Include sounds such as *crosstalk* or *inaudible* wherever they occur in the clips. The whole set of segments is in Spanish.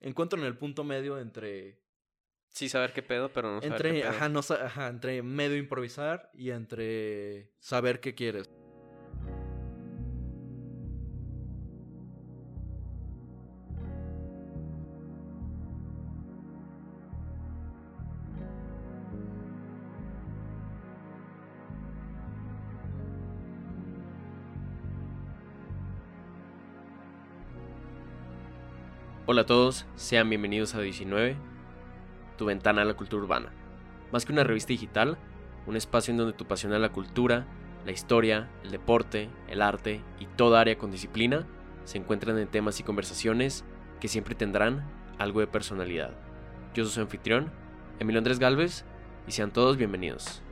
encuentro en el punto medio entre Sí, saber qué pedo, pero no saber entre qué pedo. ajá, no ajá, entre medio improvisar y entre saber qué quieres. Hola a todos, sean bienvenidos a 19, tu ventana a la cultura urbana. Más que una revista digital, un espacio en donde tu pasión a la cultura, la historia, el deporte, el arte y toda área con disciplina se encuentran en temas y conversaciones que siempre tendrán algo de personalidad. Yo soy su anfitrión, Emilio Andrés Galvez, y sean todos bienvenidos.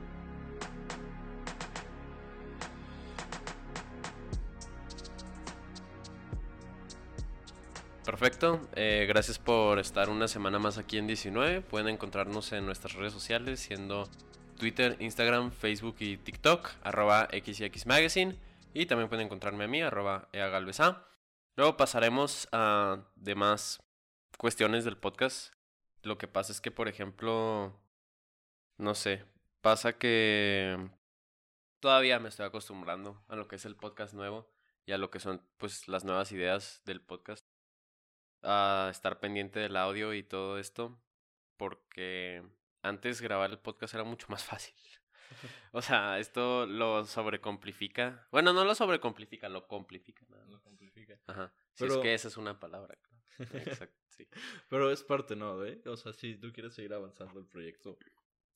Perfecto, eh, gracias por estar una semana más aquí en 19. Pueden encontrarnos en nuestras redes sociales, siendo Twitter, Instagram, Facebook y TikTok, arroba XX Magazine. Y también pueden encontrarme a mí, arroba eagalveza. Luego pasaremos a demás cuestiones del podcast. Lo que pasa es que, por ejemplo, no sé, pasa que todavía me estoy acostumbrando a lo que es el podcast nuevo y a lo que son pues las nuevas ideas del podcast a estar pendiente del audio y todo esto, porque antes grabar el podcast era mucho más *laughs* fácil. O sea, esto lo sobrecomplifica. Bueno, no lo sobrecomplica, lo complifica. nada más. Ajá. Si es que esa es una palabra. Exacto, *laughs* sí. Pero es parte, ¿no? ¿Eh? O sea, si tú quieres seguir avanzando el proyecto,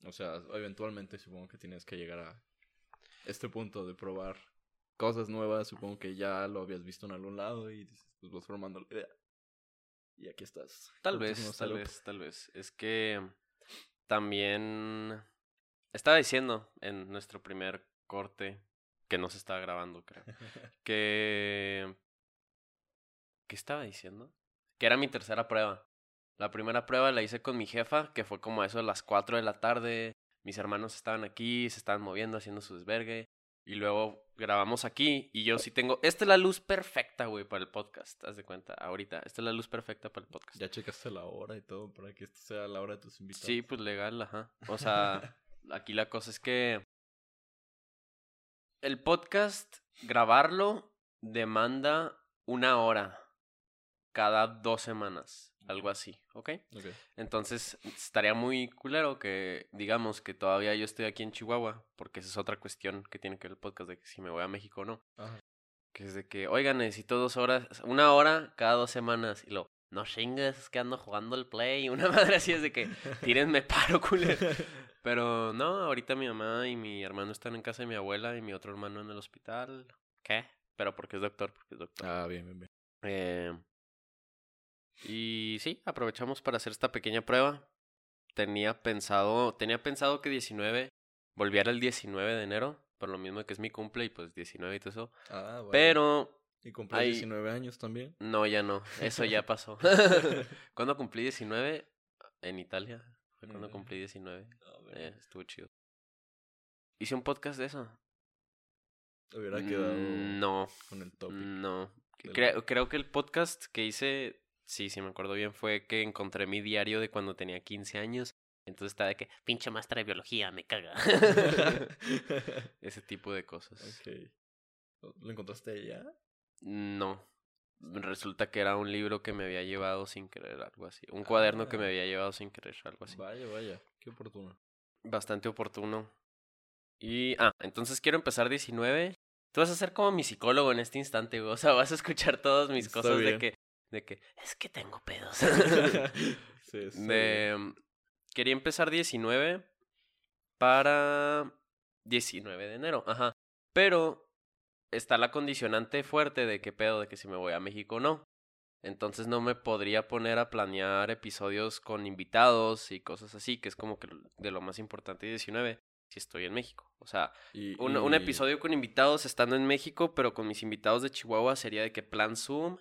o sea, eventualmente supongo que tienes que llegar a este punto de probar cosas nuevas. Supongo que ya lo habías visto en algún lado y dices, pues vas formando la idea. Y aquí estás. Tal vez, tal vez, tal vez. Es que también estaba diciendo en nuestro primer corte que no se estaba grabando, creo. *laughs* que... ¿Qué estaba diciendo? Que era mi tercera prueba. La primera prueba la hice con mi jefa, que fue como a eso de las 4 de la tarde. Mis hermanos estaban aquí, se estaban moviendo, haciendo su desvergue. Y luego grabamos aquí y yo sí tengo... Esta es la luz perfecta, güey, para el podcast. Haz de cuenta, ahorita. Esta es la luz perfecta para el podcast. Ya checaste la hora y todo para que esto sea la hora de tus invitados. Sí, pues legal, ajá. O sea, *laughs* aquí la cosa es que el podcast, grabarlo, demanda una hora cada dos semanas, algo así, ¿ok? Entonces, estaría muy culero que digamos que todavía yo estoy aquí en Chihuahua, porque esa es otra cuestión que tiene que ver el podcast de que si me voy a México o no. Ajá. Que es de que, oigan, necesito dos horas, una hora cada dos semanas. Y lo, no chingues, es que ando jugando el play. *laughs* Una madre así es de que, tírenme paro, culero. *laughs* Pero no, ahorita mi mamá y mi hermano están en casa de mi abuela y mi otro hermano en el hospital. ¿Qué? Pero porque es doctor, porque es doctor. Ah, bien, bien, bien. Eh, y sí, aprovechamos para hacer esta pequeña prueba. Tenía pensado, tenía pensado que 19 volviera el 19 de enero, por lo mismo que es mi cumple y pues 19 y todo eso. Ah, vale. Pero ¿Y cumplí hay- 19 años también? no, ya no, eso ya *laughs* pasó. *laughs* cuando cumplí 19 en Italia, fue cuando cumplí 19. A ver, Eh, estuvo chido. Hice un podcast de eso. Hubiera quedado Mm, No, con el topic. no. del Cre- creo que el podcast que hice, sí, sí me acuerdo bien, fue que encontré mi diario de cuando tenía 15 años. Entonces estaba de que, pinche maestra de biología, me caga. *laughs* *laughs* Ese tipo de cosas. ok. ¿Lo encontraste allá? No. Resulta que era un libro que me había llevado sin querer, algo así. Un cuaderno que me Ah. había llevado sin querer, algo así. Vaya, vaya. Qué oportuno. Bastante oportuno. Y, ah, entonces quiero empezar 19. Tú vas a ser como mi psicólogo en este instante, güey. O sea, vas a escuchar todas mis Está cosas de que, de que, es que tengo pedos. *laughs* *laughs* sí, bien. de, quería empezar 19 para 19 de enero, ajá. Pero está la condicionante fuerte de qué pedo, de que si me voy a México o no. Entonces no me podría poner a planear episodios con invitados y cosas así, que es como que de lo más importante de 19, si estoy en México. O sea, Y- un, un episodio con invitados estando en México, pero con mis invitados de Chihuahua sería de que plan Zoom,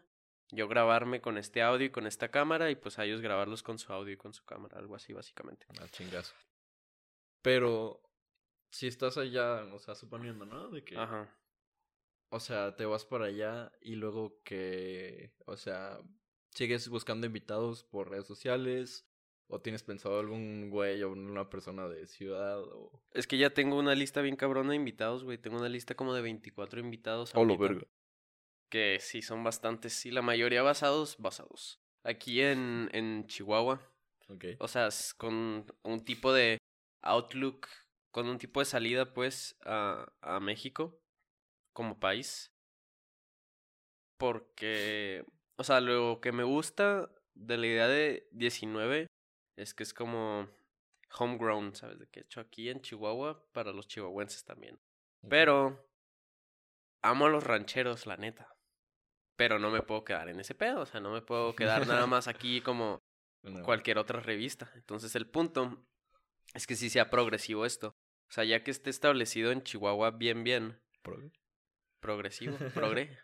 yo grabarme con este audio y con esta cámara y pues a ellos grabarlos con su audio y con su cámara, algo así básicamente. Ah, chingazo. Pero si estás allá, o sea, suponiendo, ¿no? De que, Ajá. o sea, te vas para allá y luego que, o sea, ¿Sigues buscando invitados por redes sociales? ¿O tienes pensado algún güey o una persona de ciudad? O... Es que ya tengo una lista bien cabrona de invitados, güey. Tengo una lista como de 24 invitados. Oh, lo ahorita, verga. Que sí, son bastantes. Y la mayoría basados, basados. Aquí en, en Chihuahua. Ok. O sea, es con un tipo de outlook, con un tipo de salida, pues, a, a México como país. Porque, o sea, lo que me gusta de la idea de 19 es que es como homegrown, ¿sabes? De que hecho aquí en Chihuahua para los chihuahuenses también. Pero amo a los rancheros, la neta. Pero no me puedo quedar en ese pedo, o sea, no me puedo quedar nada *laughs* más aquí como *laughs* No. cualquier otra revista. Entonces el punto es que sí sea progresivo esto. O sea, ya que esté establecido en Chihuahua bien, bien, Pro- progresivo, *laughs* progre.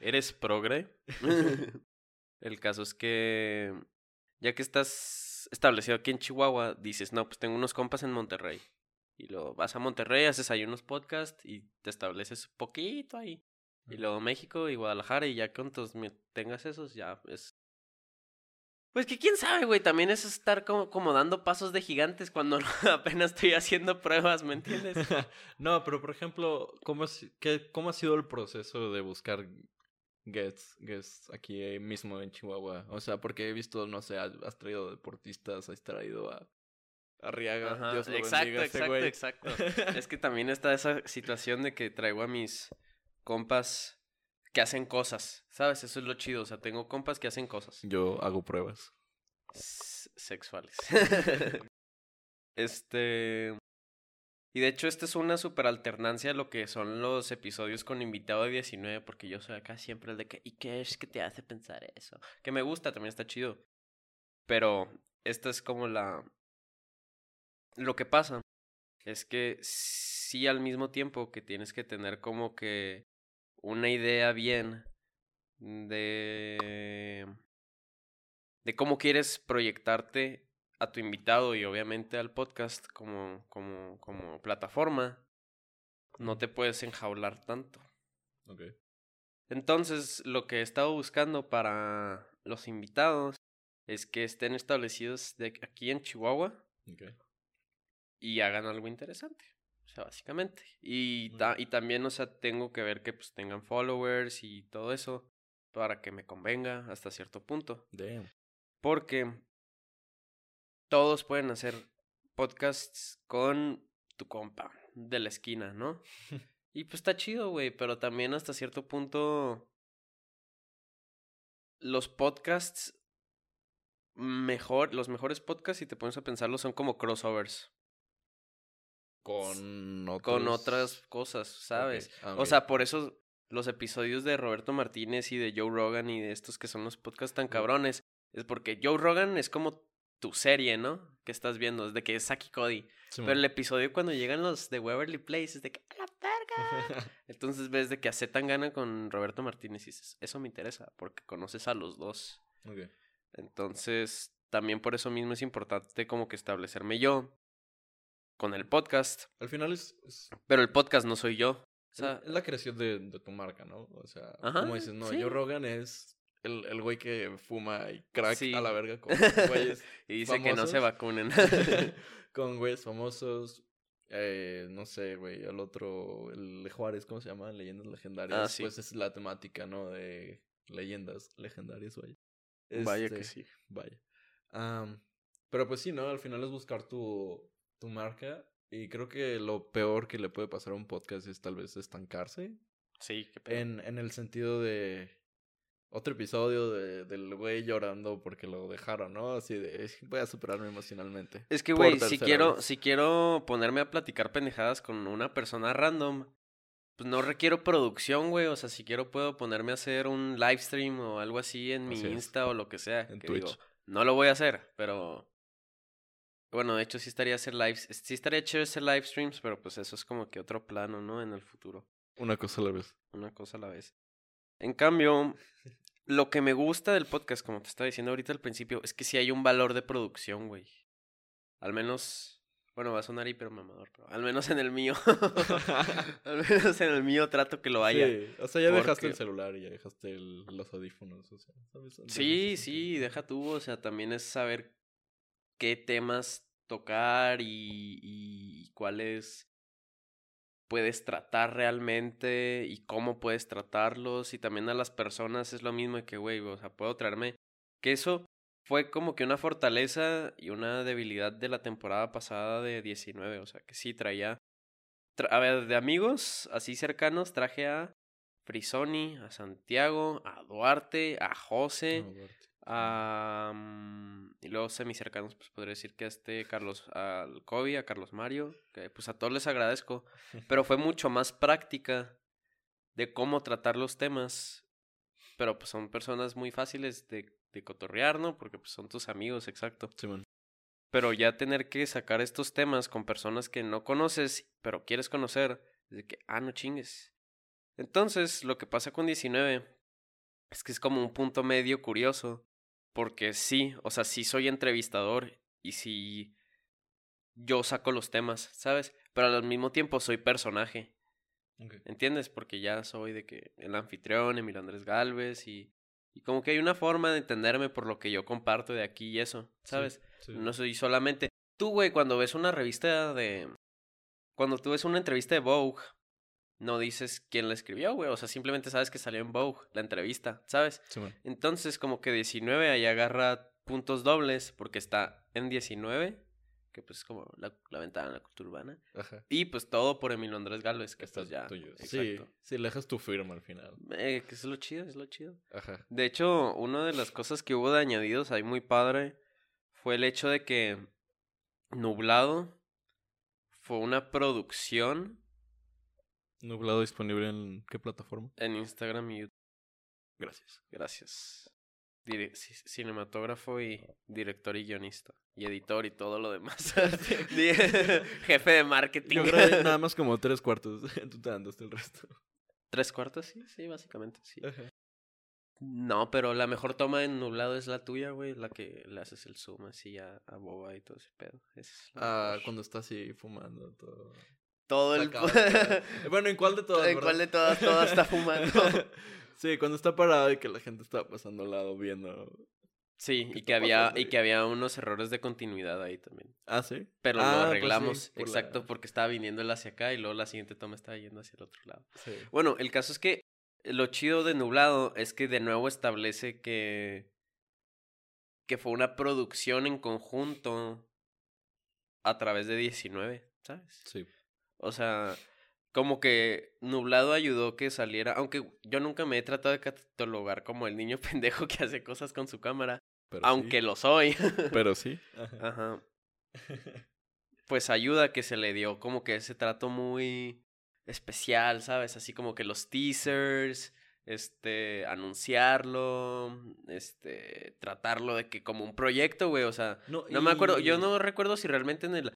¿Eres progre? el caso es que ya que estás establecido aquí en Chihuahua, dices, no, pues tengo unos compas en Monterrey. Y luego vas a Monterrey, haces ahí unos podcasts y te estableces poquito ahí. Y luego México y Guadalajara y ya entonces me- tengas esos, ya es... Pues que quién sabe, güey, también es estar como, como dando pasos de gigantes cuando *laughs* apenas estoy haciendo pruebas, ¿me entiendes? *laughs* no, pero por ejemplo, ¿cómo, has- qué, ¿cómo ha sido el proceso de buscar guests, guests aquí eh, mismo en Chihuahua? O sea, porque he visto, no sé, has, traído deportistas, has traído a Arriaga. Ajá, Dios lo exacto, bendiga ese exacto, exacto. Es que *laughs* también está esa situación de que traigo a mis compas que hacen cosas, ¿sabes? Eso es lo chido, o sea, tengo compas que hacen cosas Yo hago pruebas. s- sexuales. *laughs* este... Y de hecho, esta es una super alternancia a lo que son los episodios con invitado de 19, porque yo soy acá siempre el de que, ¿y qué es que te hace pensar eso? Que me gusta, también está chido. Pero esta es como la... Lo que pasa es que sí al mismo tiempo que tienes que tener como que una idea bien de de cómo quieres proyectarte a tu invitado y obviamente al podcast como como como plataforma no te puedes enjaular tanto. Entonces, lo que he estado buscando para los invitados es que estén establecidos de aquí en Chihuahua y hagan algo interesante. O sea, básicamente. Y, ta- y también, o sea, tengo que ver que pues tengan followers y todo eso para que me convenga hasta cierto punto. Damn. Porque todos pueden hacer podcasts con tu compa de la esquina, ¿no? *laughs* y pues está chido, güey, pero también hasta cierto punto los podcasts mejor, los mejores podcasts, si te pones a pensarlo, son como crossovers Con otros... con otras cosas, ¿sabes? Ah, O sea, por eso los episodios de Roberto Martínez y de Joe Rogan y de estos que son los podcasts tan cabrones, es porque Joe Rogan es como tu serie, ¿no? Que estás viendo, desde que es Saki Cody. Pero el episodio cuando llegan los de Waverly Place es de que ¡a la verga! *laughs* Entonces ves de que hace tan gana con Roberto Martínez y dices, eso me interesa, porque conoces a los dos. Entonces, también por eso mismo es importante como que establecerme yo con el podcast. Al final es, es, Pero el podcast no soy yo. O sea, es la creación de, de tu marca, ¿no? O sea, Ajá, como dices, no, sí. Joe Rogan es el, el güey que fuma y crack Sí. a la verga con *laughs* güeyes y dice que no se vacunen. *laughs* *laughs* con güeyes famosos. Eh, no sé, güey, el otro, el Juárez, ¿cómo se llama? Leyendas legendarias. Ah, sí. Pues es la temática, ¿no? De leyendas legendarias, vaya. Vaya Este, que sí. Vaya. Pero pues sí, ¿no? Al final es buscar tu, tu marca. Y creo que lo peor que le puede pasar a un podcast es tal vez estancarse. Sí, qué pedo. En, en el sentido de otro episodio de, del güey llorando porque lo dejaron, ¿no? Así de voy a superarme emocionalmente. Es que, güey, si quiero, vez. si quiero ponerme a platicar pendejadas con una persona random, pues no requiero producción, güey. O sea, si quiero puedo ponerme a hacer un live stream o algo así en mi es. Insta o lo que sea. En que Twitch. digo, no lo voy a hacer, pero... Bueno, de hecho sí estaría hacer lives, sí estaría chévere hacer live streams, pero pues eso es como que otro plano, ¿no? En el futuro. Una cosa a la vez. una cosa a la vez. En cambio, lo que me gusta del podcast, como te estaba diciendo ahorita al principio, es que sí hay un valor de producción, güey. Al menos Bueno, va a sonar hiper mamador, pero al menos en el mío. *laughs* al menos en el mío trato que lo haya. Sí, o sea, ya dejaste el celular y ya dejaste el- los audífonos, o sea, Sí, sí, deja tú, o sea, también es saber qué temas tocar y, y cuáles puedes tratar realmente y cómo puedes tratarlos y también a las personas es lo mismo de que, güey, o sea, puedo traerme que eso fue como que una fortaleza y una debilidad de la temporada pasada de 19, o sea, que sí traía, tra- a ver, de amigos así cercanos traje a Frisoni, a Santiago, a Duarte, a José, No, Duarte. a... mm, y luego semicercanos, pues podría decir que a este Carlos, al Kobe, a Carlos Mario, que pues a todos les agradezco, *laughs* pero fue mucho más práctica de cómo tratar los temas, pero pues son personas muy fáciles de, de cotorrear, ¿no? Porque pues son tus amigos, exacto. Simón. Pero ya tener que sacar estos temas con personas que no conoces, pero quieres conocer, es de que, ah, no chingues. Entonces, lo que pasa con 19 es que es como un punto medio curioso, porque sí, o sea, sí soy entrevistador y sí yo saco los temas, ¿sabes? Pero al mismo tiempo soy personaje. ¿entiendes? Porque ya soy de que el anfitrión, Emilio Andrés Galvez y, y como que hay una forma de entenderme por lo que yo comparto de aquí y eso, Sí, ¿sabes? sí. No soy solamente. Tú, güey, cuando ves una revista de. Cuando tú ves una entrevista de Vogue, no dices quién la escribió, güey. O sea, simplemente sabes que salió en Vogue la entrevista, ¿sabes? Entonces, como que 19 ahí agarra puntos dobles porque está en 19, que pues es como la, la ventana de la cultura urbana. Ajá. Y pues todo por Emilio Andrés Galvez, que Está estás ya. tuyo. Sí, Exacto. sí, le dejas tu firma al final. Eh, que es lo chido, es lo chido. Ajá. De hecho, una de las cosas que hubo de añadidos ahí muy padre fue el hecho de que Nublado fue una producción Nublado disponible en qué plataforma? en Instagram y YouTube. Gracias. Gracias. Dire- cinematógrafo y director y guionista. Y editor y todo lo demás. *laughs* *laughs* Jefe de marketing. Yo nada *laughs* más como tres cuartos. Tú te andaste el resto. ¿Tres cuartos? Sí, sí, básicamente, sí. Ajá. No, pero la mejor toma en nublado es la tuya, güey. La que le haces el zoom así a, a Boba y todo ese pedo. Es Ah, mejor. cuando está así fumando todo. Todo el... *laughs* Bueno, ¿en cuál de todas? ¿En cuál de todas? Todas está fumando. *laughs* sí, cuando está parado y que la gente está pasando al lado viendo. Sí, ¿Qué y que había, y que había unos errores de continuidad ahí también. Ah, sí. Pero Ah, lo pues sí, arreglamos, la- exacto, porque estaba viniendo él hacia acá y luego la siguiente toma estaba yendo hacia el otro lado. Sí. Bueno, el caso es que lo chido de Nublado es que de nuevo establece que que fue una producción en conjunto a través de 19, ¿sabes? Sí. O sea, como que Nublado ayudó que saliera, aunque yo nunca me he tratado de catalogar como el niño *laughs* pendejo que hace cosas con su cámara, Pero aunque sí. lo soy. *laughs* Pero sí. Ajá. Ajá. *laughs* Pues ayuda que se le dio como que ese trato muy especial, ¿sabes? Así como que los teasers, este, anunciarlo, este, tratarlo de que como un proyecto, güey, o sea, no me acuerdo, yo no recuerdo si realmente en el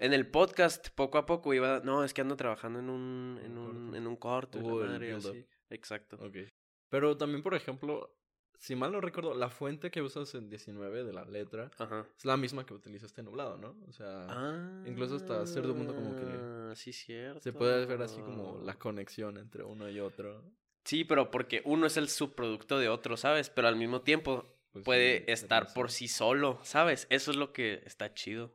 en el podcast poco a poco iba, no, es que ando trabajando en un en Un en un corto, el madre, así. Exacto. Ok. Pero también, por ejemplo, si mal no recuerdo, la fuente que usas en 19 de la letra Ajá. es la misma que utilizaste en nublado, ¿no? O sea, Ah, incluso hasta cierto punto como que sí cierto. se puede ver así como la conexión entre uno y otro. Sí, pero porque uno es el subproducto de otro, ¿sabes? Pero al mismo tiempo Pues sí, puede tiene estar por sí solo, ¿sabes? Eso es lo que está chido.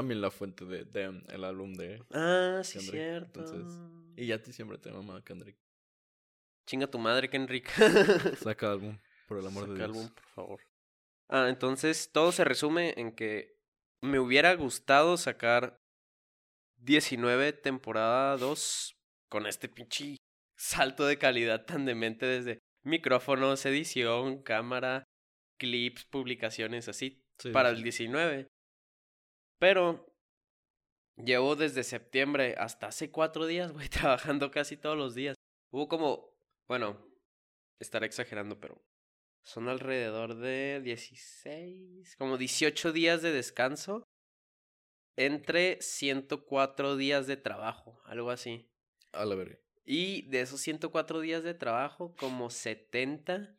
También la fuente de Them, el álbum de... Ah, sí, Kendrick, cierto. entonces, Y ya a ti siempre te mama Kendrick. Chinga tu madre, Kenrick. *laughs* Saca álbum, por el amor de Saca Dios. álbum, por favor. Ah, entonces todo se resume en que me hubiera gustado sacar 19 temporada 2 con este pinche salto de calidad tan demente desde micrófonos, edición, cámara, clips, publicaciones, así, Sí, para sí. el 19. Pero llevo desde septiembre hasta hace cuatro días, güey, *laughs* trabajando casi todos los días. Hubo como, bueno, estaré exagerando, pero son alrededor de 16, como 18 días de descanso entre 104 días de trabajo, algo así. A la verga. Y de esos 104 días de trabajo, como 70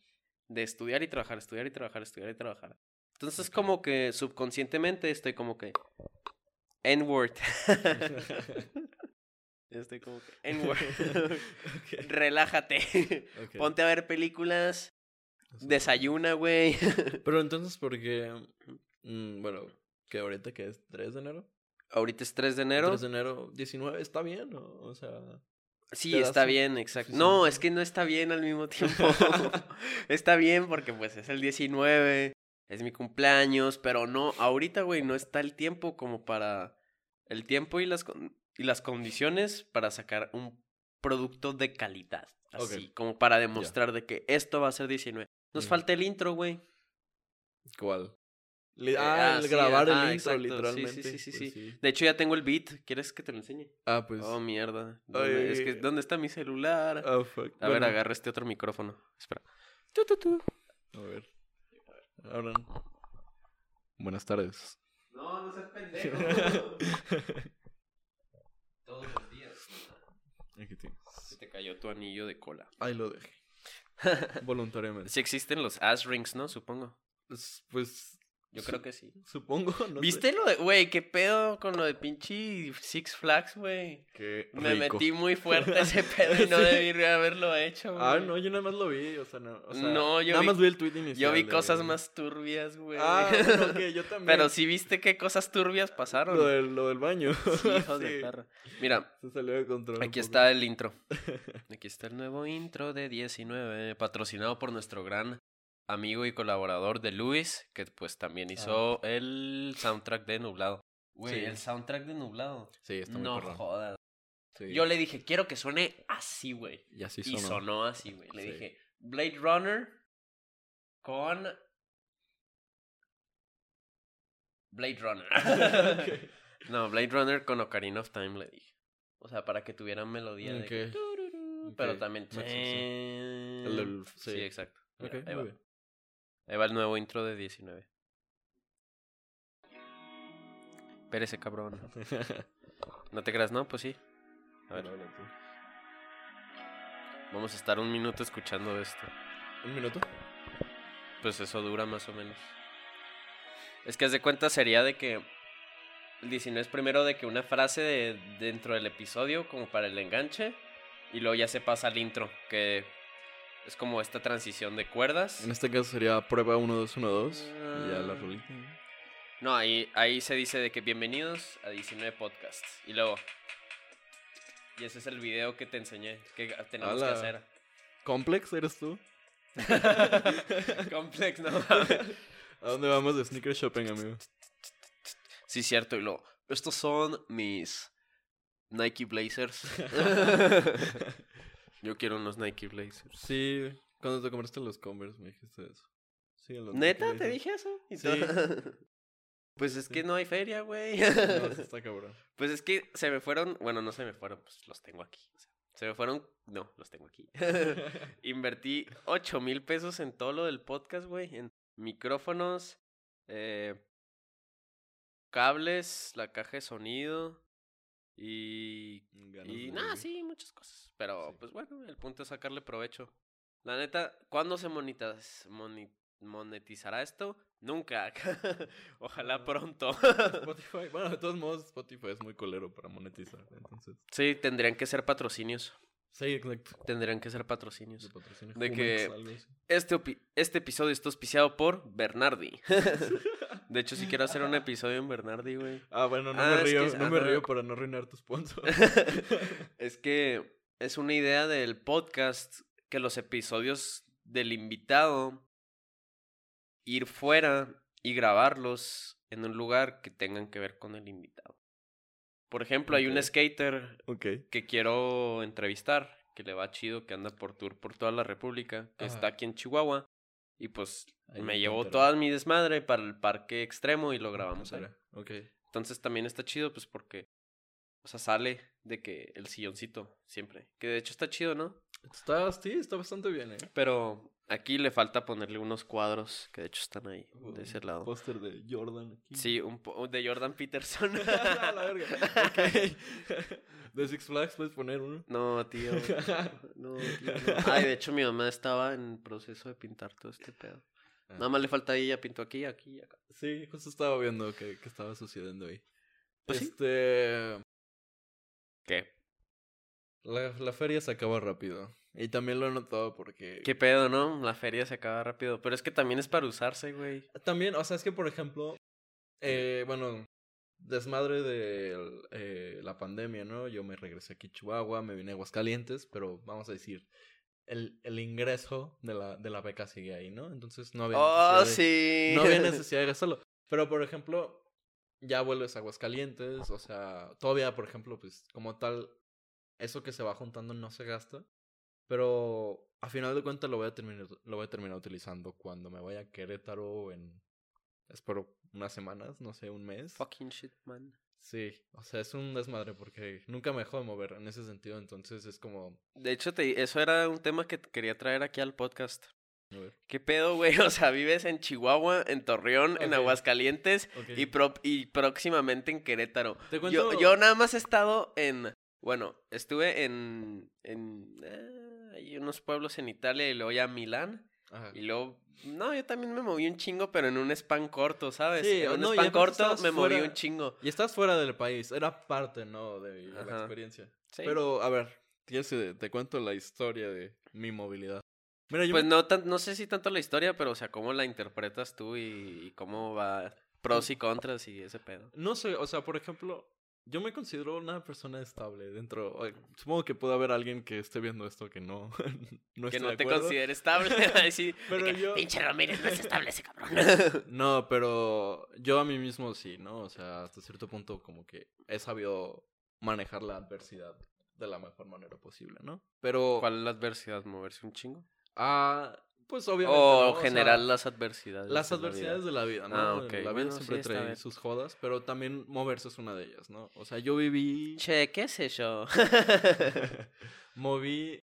de estudiar y trabajar, estudiar y trabajar, estudiar y trabajar. Entonces, como que subconscientemente estoy como que N-word. *laughs* Estoy como que N-word. *laughs* Relájate. Ponte a ver películas. O Desayuna, güey. Pero entonces, porque. mm, bueno, que ahorita que es 3 de enero. Ahorita es 3 de enero. 3 de enero, 19, está bien, ¿no? O sea. Sí, está bien, exacto. No, es que no está bien al mismo tiempo. *laughs* está bien porque pues es el 19, es mi cumpleaños, pero no, ahorita, güey, no está el tiempo como para el tiempo y las con- y las condiciones para sacar un producto de calidad, así, como para demostrar de que esto va a ser 19. Nos falta el intro, güey. ¿Cuál? Ah, ah, el sí, grabar el intro, exacto. Sí, sí, literalmente. sí, sí, pues sí. De hecho ya tengo el beat, ¿quieres que te lo enseñe? Ah, pues. oh, mierda. Ay, ¿Dónde- es que. ¿dónde está mi celular? ah, fuck. A ver, agarra este otro micrófono. Espera. Tu, tu, tu. A ver. Ahora. Buenas tardes. No, no seas pendejo. *laughs* Todos los días. Aquí tienes. Se te cayó tu anillo de cola. Ahí lo dejé. *laughs* Voluntariamente. Sí existen los ass rings, ¿no? Supongo. Pues, pues, Yo creo que sí. supongo, *laughs* no sé. ¿Viste lo de, güey, qué pedo con lo de pinche Six Flags, güey? Qué Me metí muy fuerte ese *laughs* pedo y no Sí. debí haberlo hecho, güey. Ah, no, yo nada más lo vi, o sea, no. O sea, No, yo nada vi- más vi el tweet inicial. Yo vi de- cosas más turbias, güey. Ah, *laughs* bueno, ok, yo también. Pero sí viste qué cosas turbias pasaron. Lo del, lo del baño. Sí, hijos de Sí, perra. Mira, Se salió de control. Aquí está el intro. Aquí está el nuevo intro de 19, patrocinado por nuestro gran amigo y colaborador de Luis, que pues también hizo el soundtrack de Nublado. Güey, Sí. el soundtrack de Nublado. Sí, está muy No perrón. jodas. Sí. Yo le dije, quiero que suene así, güey. Y así Y sonó. sonó así, güey. Le Sí. dije, Blade Runner con... Blade Runner. *laughs* No, Blade Runner con Ocarina of Time le dije. O sea, para que tuvieran melodía de pero también. El El sí. exacto. Mira, ahí, va. bien. Ahí va el nuevo intro de 19. Espérese, cabrón. *laughs* No te creas, ¿no? Pues sí. A ver, vamos a estar un minuto escuchando esto. ¿Un minuto? Pues eso dura más o menos. Es que haz de cuenta sería de que el 19 es primero de que una frase de, dentro del episodio como para el enganche y luego ya se pasa al intro, que es como esta transición de cuerdas. En este caso sería prueba 1, 2, 1, 2. Y ya la Ah. rolita. No, ahí, ahí se dice de que bienvenidos a 19 podcasts. Y luego... Y ese es el video que te enseñé, que tenemos que hacer. ¿Complex eres tú? *laughs* Complex, no. ¿A dónde vamos de sneaker shopping, amigo? Sí, cierto. Y luego, estos son mis Nike Blazers. *laughs* Yo quiero unos Nike Blazers. sí, cuando te compraste los Converse me dijiste eso. Sí, los ¿Neta? ¿Te dije eso? Y Sí. todo. *laughs* Pues es Sí. que no hay feria, güey. *laughs* No, *laughs* está cabrón. Pues es que se me fueron, bueno, no se me fueron, pues los tengo aquí. o sea, se me fueron, no, los tengo aquí. Invertí 8 mil pesos en todo lo del podcast, güey. En micrófonos, eh, cables, la caja de sonido y... Ganas Y nada, sí, muchas cosas. Pero Sí. pues bueno, el punto es sacarle provecho. La neta, ¿cuándo se monetiz- monetizará esto? Nunca. *laughs* Ojalá pronto. *laughs* *laughs* Spotify, bueno, de todos modos, Spotify es muy colero para monetizar, entonces. sí, tendrían que ser patrocinios. Sí, exacto. Tendrían que ser patrocinios. De, patrocinio. De que-. Este, este episodio está auspiciado por Bernardi. De hecho, si quiero hacer un episodio en Bernardi, güey. Ah, bueno, no Ah, me es que río, no me ajá. río para no arruinar tu sponsor. *laughs* Es que es una idea del podcast que los episodios del invitado ir fuera y grabarlos en un lugar que tengan que ver con el invitado. Por ejemplo, hay un skater que quiero entrevistar, que le va chido, que anda por tour por toda la República, que Ajá. está aquí en Chihuahua. Y pues Ahí me llevó toda mi desmadre para el parque extremo y lo grabamos ahí. Ok. Entonces también está chido, pues porque, o sea, sale de que el silloncito siempre. Que de hecho está chido, ¿no? Está, sí, está bastante bien, ¿eh? Pero aquí le falta ponerle unos cuadros que de hecho están ahí, de ese lado. Póster de Jordan aquí. Sí, un po de Jordan Peterson. *laughs* La verga. *laughs* De Six Flags puedes poner uno. No, tío. *laughs* No, tío, no. Ay, de hecho mi mamá estaba en proceso de pintar todo este pedo. Ah. Nada más le falta ahí, ella pintó aquí, aquí y acá. Sí, justo estaba viendo que, que estaba sucediendo ahí. Pues este. ¿Qué? La, la feria se acaba rápido. Y también lo he notado porque. ¿Qué pedo, no? La feria se acaba rápido. Pero es que también es para usarse, güey. También, o sea, es que por ejemplo. Eh, bueno, desmadre de eh, la pandemia, ¿no? Yo me regresé aquí a Chihuahua, me vine a Aguascalientes, pero vamos a decir. El, el ingreso de la, de la beca sigue ahí, ¿no? Entonces no había Oh, necesidad de- sí. no había *laughs* necesidad de gastarlo. Pero, por ejemplo, ya vuelves a Aguascalientes, o sea, todavía, por ejemplo, pues, como tal, eso que se va juntando no se gasta. Pero, a final de cuentas, lo voy a terminar, lo voy a terminar utilizando cuando me vaya a Querétaro en, espero, unas semanas, no sé, un mes. Fucking shit, man. Sí, o sea, es un desmadre porque nunca me dejo de mover en ese sentido, entonces es como... De hecho, te, eso era un tema que quería traer aquí al podcast. a ver, ¿Qué pedo, güey? *laughs* O sea, vives en Chihuahua, en Torreón, en. Aguascalientes y, pro- y próximamente en Querétaro. Te Yo, cuento... yo nada más he estado en. Bueno, estuve en. en eh, unos pueblos en Italia y luego ya Milán. Ajá. Y luego. No, yo también me moví un chingo, pero en un span corto, ¿sabes? Sí, en un no, span corto me moví fuera- un chingo. Y estás fuera del país, era parte, ¿no? De la Ajá. experiencia. Sí. Pero, a ver, ¿quieres que te cuento la historia de mi movilidad? Mira, yo Pues me- no, tan- no sé si tanto la historia, pero o sea, cómo la interpretas tú y, y cómo va pros y contras y ese pedo. no sé, o sea, por ejemplo, yo me considero una persona estable dentro. Supongo que puede haber alguien que esté viendo esto que no, *laughs* no Que no de te considere estable. *laughs* *laughs* Sí, Pero que, yo- Pinche Ramírez no es estable ese cabrón. No, pero yo a mí mismo sí, ¿no? O sea, hasta cierto punto como que he sabido manejar la adversidad de la mejor manera posible, ¿no? Pero... ¿Cuál es la adversidad? ¿Moverse un chingo? Ah, pues obviamente... O ¿no? sea, generar las adversidades. Las de la vida. adversidades de la vida, ¿no? Ah, ok. La vida Bueno, siempre sí, trae bien. sus jodas, pero también moverse es una de ellas, ¿no? O sea, yo viví... Che, ¿qué es eso? *laughs* Moví...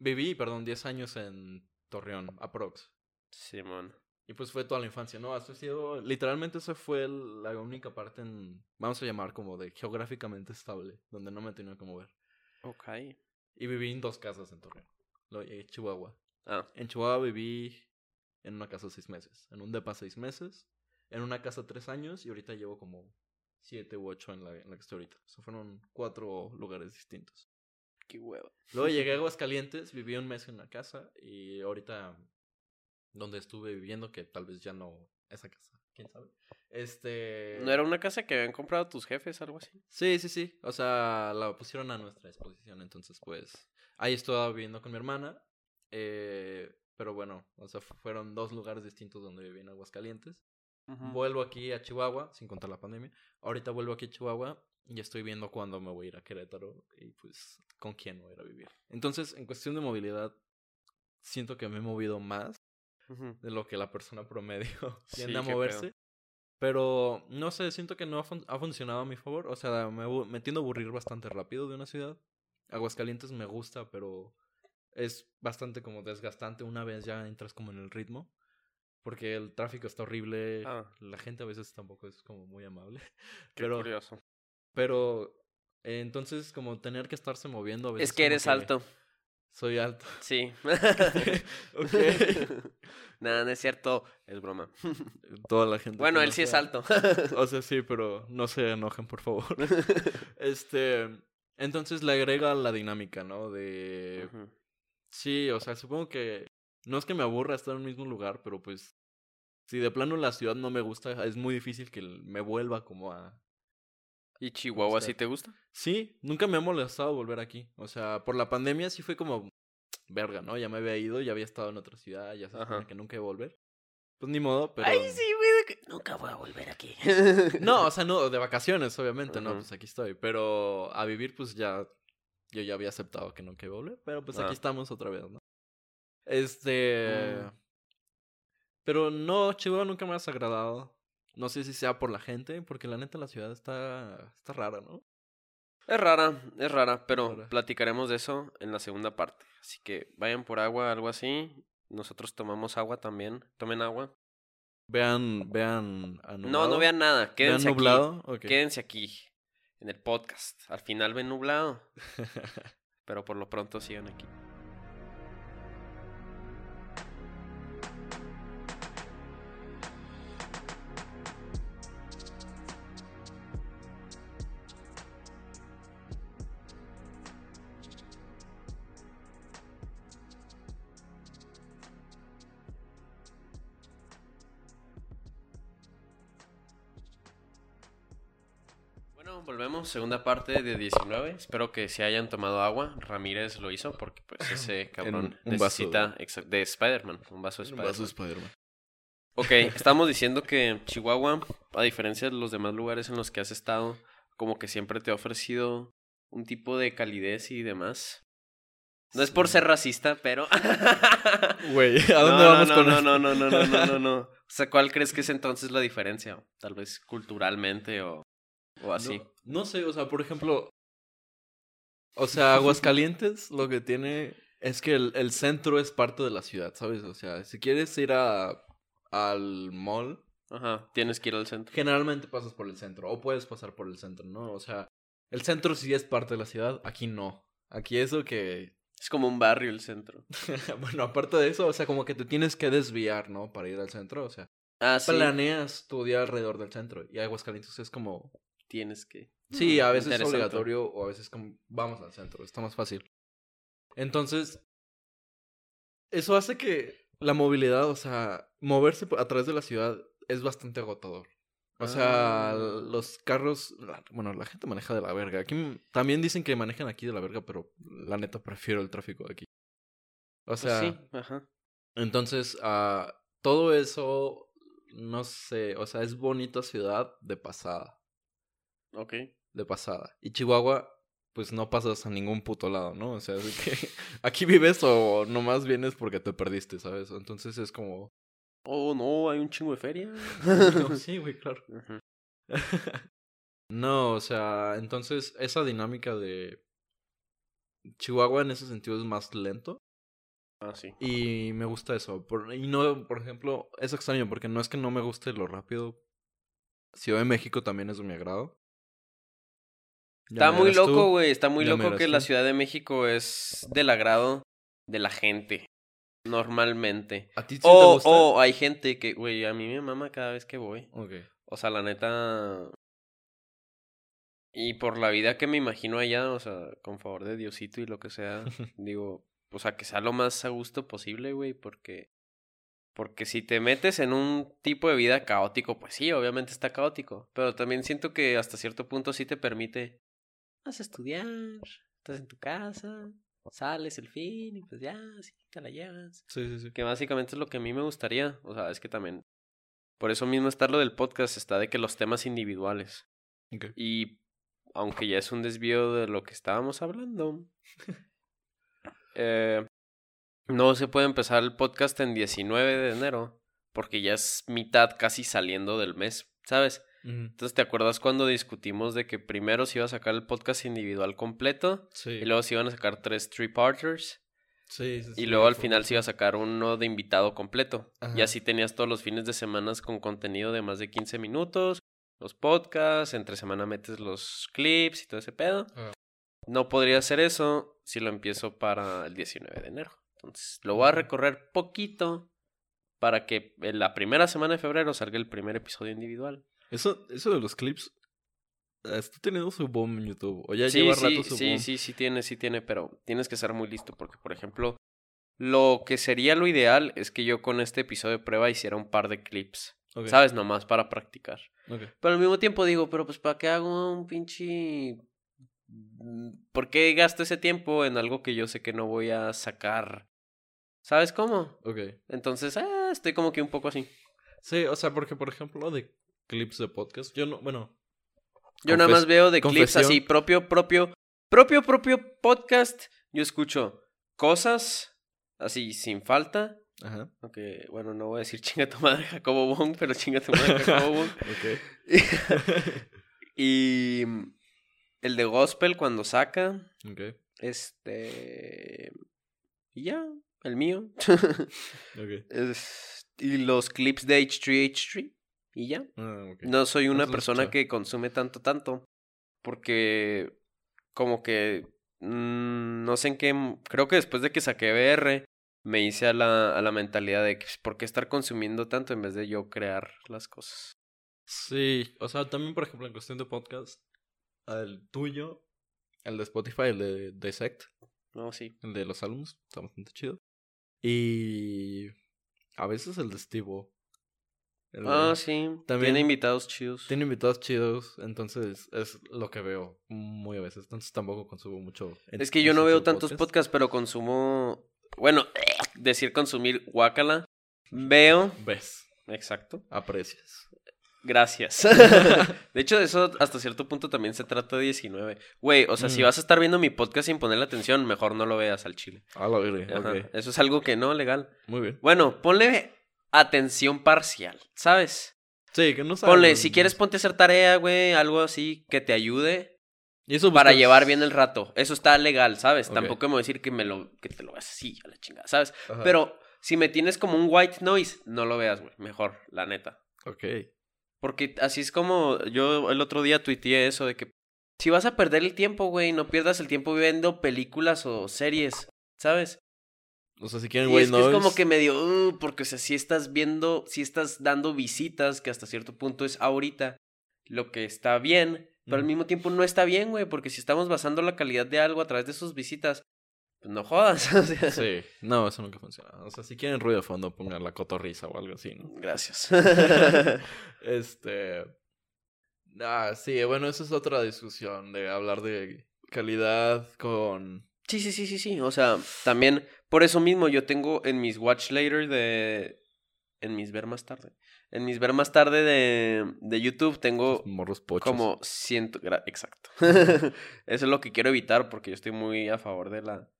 Viví, perdón, 10 años en Torreón, aprox. Simón. Y pues fue toda la infancia, ¿no? Eso ha sido... Literalmente esa fue la única parte en... Vamos a llamar como de geográficamente estable, donde no me tenía que mover. Ok. Y viví en dos casas en Torreón. Lo- En Chihuahua. Ah, En Chihuahua viví en una casa seis meses. En un depa seis meses. En una casa tres años. Y ahorita llevo como siete u ocho en la, en la que estoy ahorita. O sea, fueron cuatro lugares distintos. qué huevo. Luego *laughs* llegué a Aguascalientes, viví un mes en la casa. Y ahorita, donde estuve viviendo, que tal vez ya no. Esa casa, quién sabe. Este. ¿No era una casa que habían comprado tus jefes, algo así? Sí, sí, sí. O sea, la pusieron a nuestra disposición. Entonces, pues. Ahí estaba viviendo con mi hermana. Eh, pero bueno, o sea, fu- fueron dos lugares distintos donde viví en Aguascalientes. Vuelvo aquí a Chihuahua, sin contar la pandemia. Ahorita vuelvo aquí a Chihuahua y estoy viendo cuándo me voy a ir a Querétaro y pues con quién voy a ir a vivir. Entonces, en cuestión de movilidad, siento que me he movido más de lo que la persona promedio Sí, *laughs* tiende a moverse. Pero no sé, siento que no ha, fun- ha funcionado a mi favor. O sea, me, me tiendo a aburrir bastante rápido de una ciudad. Aguascalientes me gusta, pero es bastante como desgastante una vez ya entras como en el ritmo. Porque el tráfico está horrible. Ah. La gente a veces tampoco es como muy amable. *laughs* Qué Pero, curioso. pero eh, entonces como tener que estarse moviendo a veces. Es que eres alto. Soy alto. *laughs* Sí. *laughs* ok. Nada, no es cierto. Es broma. Toda la gente. Bueno, él sí es alto. O sea, sí, pero no se enojen, por favor. este. Entonces le agrega la dinámica, ¿no? De. Sí, o sea, supongo que. No es que me aburra estar en el mismo lugar, pero pues. Si de plano la ciudad no me gusta, es muy difícil que me vuelva como a. ¿Y Chihuahua sea, sí te gusta? Sí, nunca me ha molestado volver aquí. O sea, por la pandemia sí fue como. Verga, ¿no? Ya me había ido, ya había estado en otra ciudad, ya Ajá. que nunca iba a volver. Pues ni modo, pero. Ay, sí, güey. Nunca voy a volver aquí. No, o *laughs* sea, no, de vacaciones, obviamente, no, pues aquí estoy. Pero a vivir, pues ya, yo ya había aceptado que no quería volver, pero pues Ah. aquí estamos otra vez, ¿no? Este... Mm. Pero no, Chihuahua nunca me ha desagradado. No sé si sea por la gente, porque la neta la ciudad está, está rara, ¿no? Es rara, es rara, pero Rara. platicaremos de eso en la segunda parte. Así que vayan por agua, algo así. Nosotros tomamos agua también. Tomen agua. Vean, vean No, no vean nada. Vean Quédense aquí. Quédense aquí. En el podcast. Al final ven nublado. *laughs* Pero por lo pronto sigan aquí. Bueno, volvemos. Segunda parte de 19. Espero que se hayan tomado agua. Ramírez lo hizo porque pues *clears throat* ese cabrón un vaso. necesita exa- de Spider-Man. Un vaso de Un Spider-Man. vaso de Spider-Man. Ok, estamos diciendo que Chihuahua, a diferencia de los demás lugares en los que has estado, como que siempre te ha ofrecido un tipo de calidez y demás. No es por ser racista, pero... *laughs* Güey, ¿a no, dónde no, vamos no, con no, esto? no, no, no, no, no, no, no. *laughs* O sea, ¿cuál crees que es entonces la diferencia? Tal vez culturalmente o, o así. No, no sé, o sea, por ejemplo. O sea, Aguascalientes lo que tiene es que el, el centro es parte de la ciudad, ¿sabes? O sea, si quieres ir a, al mall, Ajá, tienes que ir al centro. generalmente pasas por el centro, o puedes pasar por el centro, ¿no? O sea, el centro sí es parte de la ciudad, aquí no. Aquí es lo que. Es como un barrio el centro. *laughs* bueno, aparte de eso, o sea, como que te tienes que desviar, ¿no? Para ir al centro, o sea, Ah, sí. planeas tu día alrededor del centro. Y Aguascalientes es como. Tienes que. Sí, a Mm, veces es obligatorio o a veces como vamos al centro, está más fácil. Entonces, eso hace que la movilidad, o sea, moverse a través de la ciudad es bastante agotador. O sea, Ah. los carros, bueno, la gente maneja de la verga. Aquí también dicen que manejan aquí de la verga, pero la neta prefiero el tráfico de aquí. O Pues sea, sí, ajá. entonces, ah, todo eso, no sé, o sea, es bonita ciudad de pasada Ok. de pasada. Y Chihuahua, pues no pasas a ningún puto lado, ¿no? O sea, es que *laughs* aquí vives o nomás vienes porque te perdiste, ¿sabes? Entonces es como... Oh, no, hay un chingo de feria. *laughs* No, sí, güey, claro. *laughs* No, o sea, entonces esa dinámica de... Chihuahua en ese sentido es más lento Ah, sí. y me gusta eso. Por- y no, por ejemplo, es extraño porque no es que no me guste lo rápido. Ciudad de México también es de mi agrado. Está muy loco, güey. Está muy loco que la. Ciudad de México es del agrado de la gente. Normalmente. ¿A ti sí te O, gusta? o hay gente que, güey, a mí me mama cada vez que voy. O sea, la neta. Y por la vida que me imagino allá, o sea, con favor de Diosito y lo que sea, *laughs* digo, o sea, que sea lo más a gusto posible, güey, porque. Porque si te metes en un tipo de vida caótico, pues sí, obviamente está caótico. Pero también siento que hasta cierto punto sí te permite. Vas a estudiar, estás en tu casa, sales el fin y pues ya, sí, te la llevas. Sí, sí, sí. Que básicamente es lo que a mí me gustaría. O sea, es que también. Por eso mismo está lo del podcast, está de que los temas individuales. Y aunque ya es un desvío de lo que estábamos hablando, *laughs* eh, no se puede empezar el podcast en 19 de enero, porque ya es mitad casi saliendo del mes, ¿sabes? Entonces, ¿te acuerdas cuando discutimos de que primero se iba a sacar el podcast individual completo Sí. y luego se iban a sacar tres three-parters? Sí, sí, Y sí, luego al final se iba a sacar uno de invitado completo. Y así tenías todos los fines de semana con contenido de más de 15 minutos, los podcasts, entre semana metes los clips y todo ese pedo. Ah. No podría hacer eso si lo empiezo para el 19 de enero. Entonces lo voy a recorrer poquito para que en la primera semana de febrero salga el primer episodio individual. Eso, eso de los clips eh, está teniendo su boom en YouTube. O ya Sí, lleva sí, rato su sí, boom. sí, sí tiene, sí tiene, pero tienes que ser muy listo porque, por ejemplo, lo que sería lo ideal es que yo con este episodio de prueba hiciera un par de clips, ¿sabes? Nomás para practicar. Pero al mismo tiempo digo, pero pues ¿para qué hago un pinche... mm, ¿Por qué gasto ese tiempo en algo que yo sé que no voy a sacar? ¿Sabes cómo? Ok. Entonces, ah, estoy como que un poco así. Sí, o sea, porque por ejemplo de clips de podcast, yo no, bueno, Yo nada más veo de clips así, propio, propio, propio, propio podcast. Yo escucho cosas así sin falta. ajá, Aunque, bueno, no voy a decir *laughs* chinga tu madre Jacobo Wong, pero chinga tu madre Jacobo Wong. *laughs* ok. *laughs* y el de gospel cuando saca, ok, este... Y ya, el mío. ok. Es- y los clips de H3H3. Y ya. Ah. No soy una persona que consume tanto, tanto. Porque como que... mm, no sé en qué... Creo que después de que saqué BR, me hice a la, a la mentalidad de que pues, por qué estar consumiendo tanto en vez de yo crear las cosas. Sí, o sea, también por ejemplo en cuestión de podcast, el tuyo, el de Spotify, el de Dissect, No, sí. el de los álbumes, está bastante chido. Y a veces el de Steve El Ah, sí. También- Tiene invitados chidos. Tiene invitados chidos, entonces es lo que veo muy a veces. Entonces tampoco consumo mucho. Es que yo no veo de tantos podcast. podcasts, pero consumo. Bueno, *sniffs* decir consumir guacala. Veo. Ves, Exacto. aprecias. Gracias. *laughs* *laughs* de hecho, eso hasta cierto punto también se trata de 19. Güey, o sea, si Mm. vas a estar viendo mi podcast sin ponerle atención, mejor no lo veas al chile. A la verga, Ajá, ok. Eso es algo que no, legal. Muy bien. Bueno, ponle atención parcial, ¿sabes? Sí, que no sabes. Ponle, si quieres ponte a hacer tarea, güey, algo así que te ayude Y eso para buscas- llevar bien el rato. Eso está legal, ¿sabes? Tampoco me voy a decir que me lo que te lo veas así a la chingada, ¿sabes? Ajá. Pero si me tienes como un white noise, no lo veas, güey, mejor, la neta. Ok. Porque así es como yo el otro día tuiteé eso de que si vas a perder el tiempo, güey, no pierdas el tiempo viendo películas o series, ¿sabes? O sea, si quieren güey es, que es como que medio, "Uh", porque o sea, si estás viendo, si estás dando visitas, que hasta cierto punto es ahorita lo que está bien, pero al mismo tiempo no está bien, güey, porque si estamos basando la calidad de algo a través de sus visitas, pues no jodas. *laughs* o sea. Sí, no, eso nunca funciona. O sea, si quieren ruido de fondo, pongan la cotorriza o algo así, ¿no? Gracias. *laughs* este. Ah, sí, bueno, esa es otra discusión de hablar de calidad con. Sí, sí, sí, sí, sí. O sea, también por eso mismo yo tengo en mis watch later de. En mis ver más tarde. En mis ver más tarde de, de YouTube tengo morros pochos. como ciento. Exacto. *laughs* eso es lo que quiero evitar porque yo estoy muy a favor de la.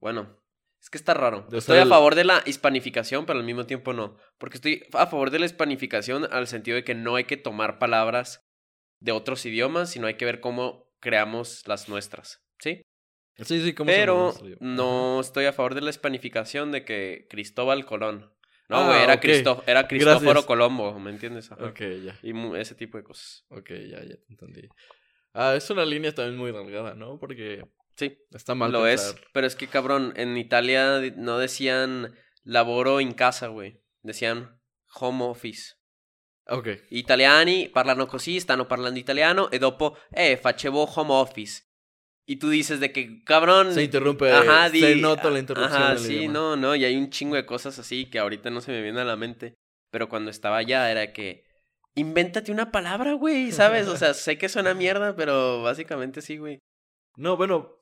Bueno, es que está raro. Estoy a el- favor de la hispanificación, pero al mismo tiempo no. Porque estoy a favor de la hispanificación al sentido de que no hay que tomar palabras de otros idiomas, sino hay que ver cómo creamos las nuestras. ¿Sí? Sí, sí, ¿cómo se llama Pero no estoy a favor de la hispanificación de que Cristóbal Colón. No, Ah, güey, era, ok. Cristo- era Cristóforo Gracias. Colombo, ¿me entiendes? Ajá. Ok, ya. Y ese tipo de cosas. Ok, ya, ya te entendí. Ah, es una línea también muy delgada, ¿no? Porque Sí, está mal lo es. Pero es que, cabrón, en Italia no decían laboro in casa, güey. Decían home office. Ok. Italiani parlano così, stanno parlando italiano e dopo, eh, facevo home office. Y tú dices de que, cabrón... Se interrumpe. Ajá, se di- nota la interrupción. Ajá, sí, idioma. no, no, y hay un chingo de cosas así que ahorita no se me viene a la mente. Pero cuando estaba allá era que. Invéntate una palabra, güey, ¿sabes? O sea, sé que suena mierda, pero básicamente sí, güey. No, bueno,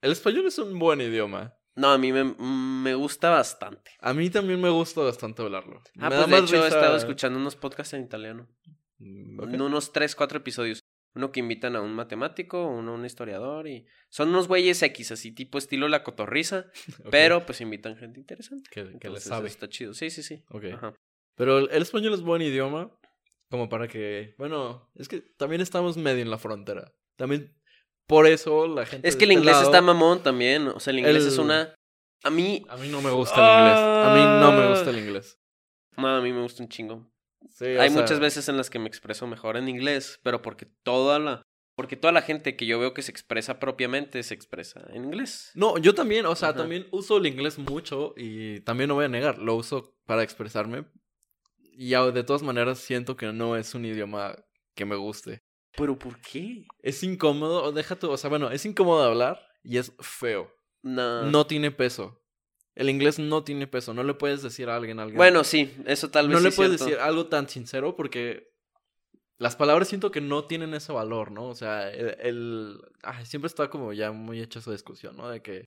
el español es un buen idioma. No, a mí me, me gusta bastante. A mí también me gusta bastante hablarlo. Ah, Me pues de hecho he estado escuchando unos podcasts en italiano. Mm. En Unos tres, cuatro episodios. Uno que invitan a un matemático, uno a un historiador y... Son unos güeyes X, así tipo estilo la cotorriza, *laughs* pero pues invitan gente interesante. Que, que le Entonces, sabe. Está chido. Sí, sí, sí. Ok. Ajá. Pero el, el español es buen idioma. Como para que. Bueno, es que también estamos medio en la frontera. También. Por eso la gente. Es que el este inglés lado- está mamón también. O sea, el inglés es una. A mí. A mí no me gusta el inglés. A mí no me gusta el inglés. No, a mí me gusta un chingo. Sí, Hay sea, muchas veces en las que me expreso mejor en inglés, pero porque toda la. Porque toda la gente que yo veo que se expresa propiamente se expresa en inglés. No, yo también, o sea, Ajá. también uso el inglés mucho y también no voy a negar, lo uso para expresarme. Y de todas maneras siento que no es un idioma que me guste. ¿Pero por qué? Es incómodo, deja tú, o sea, bueno, es incómodo hablar y es feo. No. No tiene peso. El inglés no tiene peso, no le puedes decir a alguien algo. Bueno, sí, eso tal vez no sí le es puedes cierto. decir algo tan sincero porque las palabras siento que no tienen ese valor, ¿no? O sea, el, el- ay, siempre está como ya muy hecha esa discusión, ¿no? De que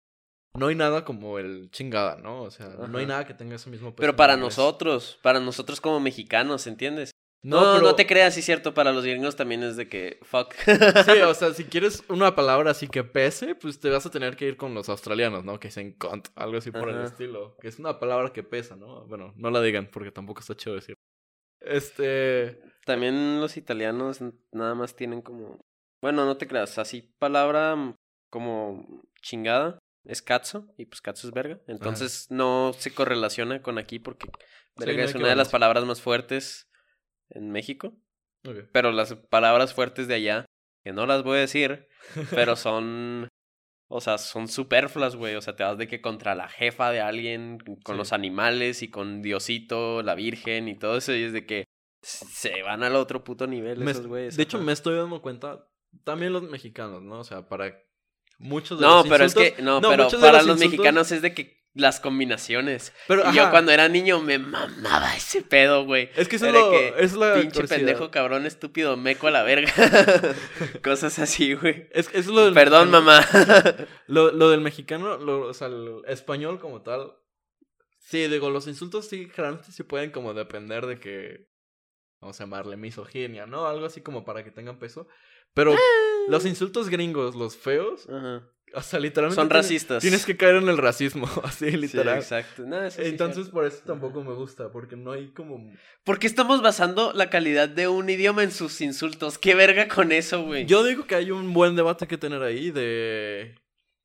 no hay nada como el chingada, ¿no? O sea, no hay nada que tenga ese mismo peso. Pero para nosotros, para nosotros como mexicanos, ¿entiendes? No, No, te creas, sí es cierto, para los gringos también es de que fuck. Sí, o *laughs* sea, si quieres una palabra así que pese, pues te vas a tener que ir con los australianos, ¿no? Que dicen cunt, algo así por el estilo. Que es una palabra que pesa, ¿no? Bueno, no la digan porque tampoco está chido decir. Este. También los italianos nada más tienen como. Bueno, no te creas, así palabra mm, como chingada es cazzo y pues cazzo es verga. Entonces no se correlaciona con aquí porque verga es que una de las palabras más fuertes en México. Pero las palabras fuertes de allá, que no las voy a decir, pero *laughs* son. O sea, son superfluas, güey. O sea, te vas de que contra la jefa de alguien, con Sí. los animales y con Diosito, la Virgen y todo eso. Y es de que se van al otro puto nivel Me- esos güeyes. de hecho, me estoy dando cuenta, también los mexicanos, ¿no? O sea, para muchos de No, los pero es que. No, pero para los los insultos- mexicanos es de que las combinaciones. Pero, y yo cuando era niño me mamaba ese pedo, güey. Es que eso es lo- que, es la Pinche curiosidad. pendejo, cabrón, estúpido, meco a la verga. *laughs* Cosas así, güey. Es, es lo del Perdón, mexicano. mamá. *laughs* Lo, lo del mexicano, lo- o sea, el español como tal. Sí, digo, los insultos sí, generalmente sí pueden como depender de que. Vamos a llamarle misoginia, ¿no? Algo así como para que tengan peso. Pero los insultos gringos, los feos, Ajá. O sea, literalmente. Son tienes- racistas. Tienes que caer en el racismo, *laughs* así, Sí, literal. exacto. No, eso sí es Entonces, por eso tampoco me gusta, porque no hay como. ¿Por qué estamos basando la calidad de un idioma en sus insultos? ¿Qué verga con eso, güey? Yo digo que hay un buen debate que tener ahí de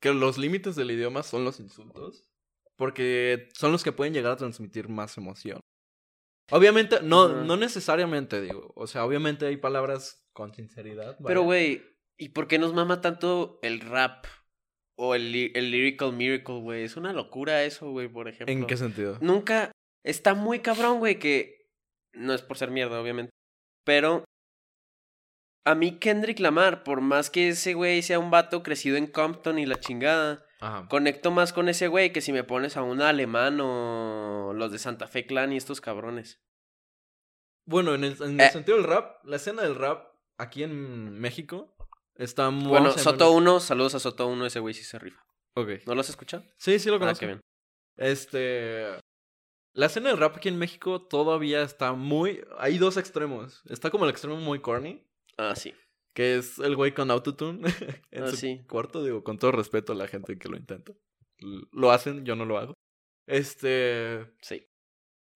que los límites del idioma son los insultos, porque son los que pueden llegar a transmitir más emoción. Obviamente, no, no necesariamente, digo. O sea, obviamente hay palabras con sinceridad. Pero, güey, ¿y por qué nos mama tanto el rap? O el, el lyrical miracle, güey. Es una locura eso, güey, por ejemplo. ¿En qué sentido? Nunca. Está muy cabrón, güey, que. No es por ser mierda, obviamente. Pero. A mí, Kendrick Lamar, por más que ese güey sea un vato crecido en Compton y la chingada, Ajá. conecto más con ese güey que si me pones a un alemán o los de Santa Fe Clan y estos cabrones. Bueno, en el, en el Eh. sentido del rap, la escena del rap aquí en México está muy. Bueno, Soto llamarle- 1, saludos a Soto 1, ese güey sí se rifa. Ok. ¿No lo has escuchado? Sí, sí lo Ah, conozco. qué bien. Este. La escena del rap aquí en México todavía está muy. Hay dos extremos. Está como el extremo muy corny, Ah, sí. que es el güey con autotune *laughs* en Ah, su sí. cuarto. Digo, con todo respeto a la gente que lo intenta. Lo hacen, yo no lo hago. Este. Sí.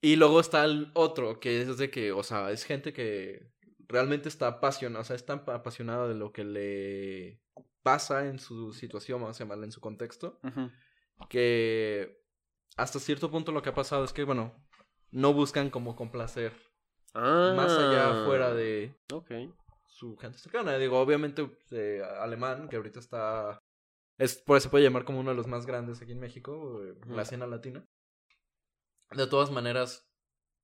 Y luego está el otro, que es de que, o sea, es gente que realmente está apasionada, o sea, está apasionada de lo que le pasa en su situación, vamos a llamarle en su contexto que hasta cierto punto lo que ha pasado es que, bueno, no buscan como complacer Ah. más allá fuera de Ok. su gente cercana. Digo, obviamente, eh, Alemán, que ahorita está... Es, pues se puede llamar como uno de los más grandes aquí en México, eh, la escena latina. De todas maneras,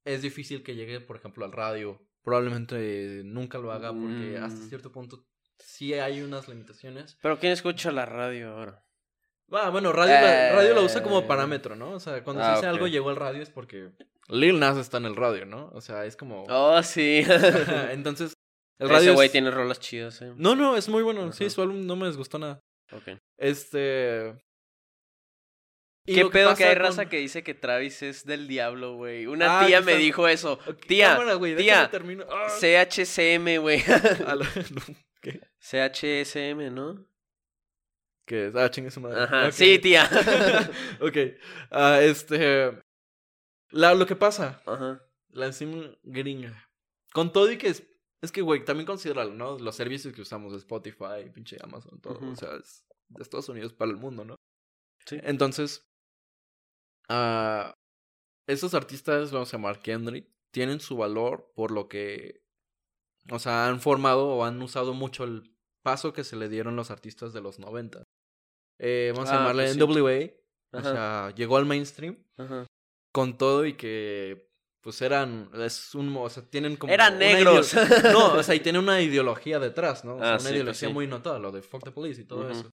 es difícil que llegue, por ejemplo, al radio. Probablemente nunca lo haga porque hasta Mm. cierto punto sí hay unas limitaciones. Pero ¿quién escucha la radio ahora? Ah, bueno, radio, la, radio la usa Eh. como parámetro, ¿no? O sea, cuando Ah, se dice ok. algo llegó al radio es porque Lil Nas está en el radio, ¿no? O sea, es como... Oh, sí. *laughs* Entonces, el radio Ese güey es- tiene rolas chidas, eh. No, no, es muy bueno. Sí, su álbum no me disgustó nada. Ok. Este... ¿Qué pedo que hay con- raza que dice que Travis es del diablo, güey? Una Ah, tía que me está- dijo eso. Tía, cámara, güey, tía. Ah, CHCM, güey. CHSM, *laughs* ¿no? ¿Qué es? Ah, chingue su madre. Ajá. Sí, tía. *laughs* ok. Ah, este... La, lo que pasa, Ajá. la enzima gringa. Con todo y que es... Es que, güey, también considéralo, ¿no? Los servicios que usamos, Spotify, pinche Amazon, todo. O sea, es de Estados Unidos para el mundo, ¿no? Sí. Entonces, ah, esos artistas, vamos a llamar Kendrick, tienen su valor por lo que, o sea, han formado o han usado mucho el paso que se le dieron los artistas de los 90. Eh, vamos a Ah, llamarle pues sí. NWA, o sea, llegó al mainstream Ajá. con todo y que, pues eran, es un, o sea, tienen como... Eran negros. *laughs* No, o sea, y *laughs* tiene una ideología detrás, ¿no? O sea, Ah, una sí, pues ideología sí. muy notada, lo de fuck the police y todo eso.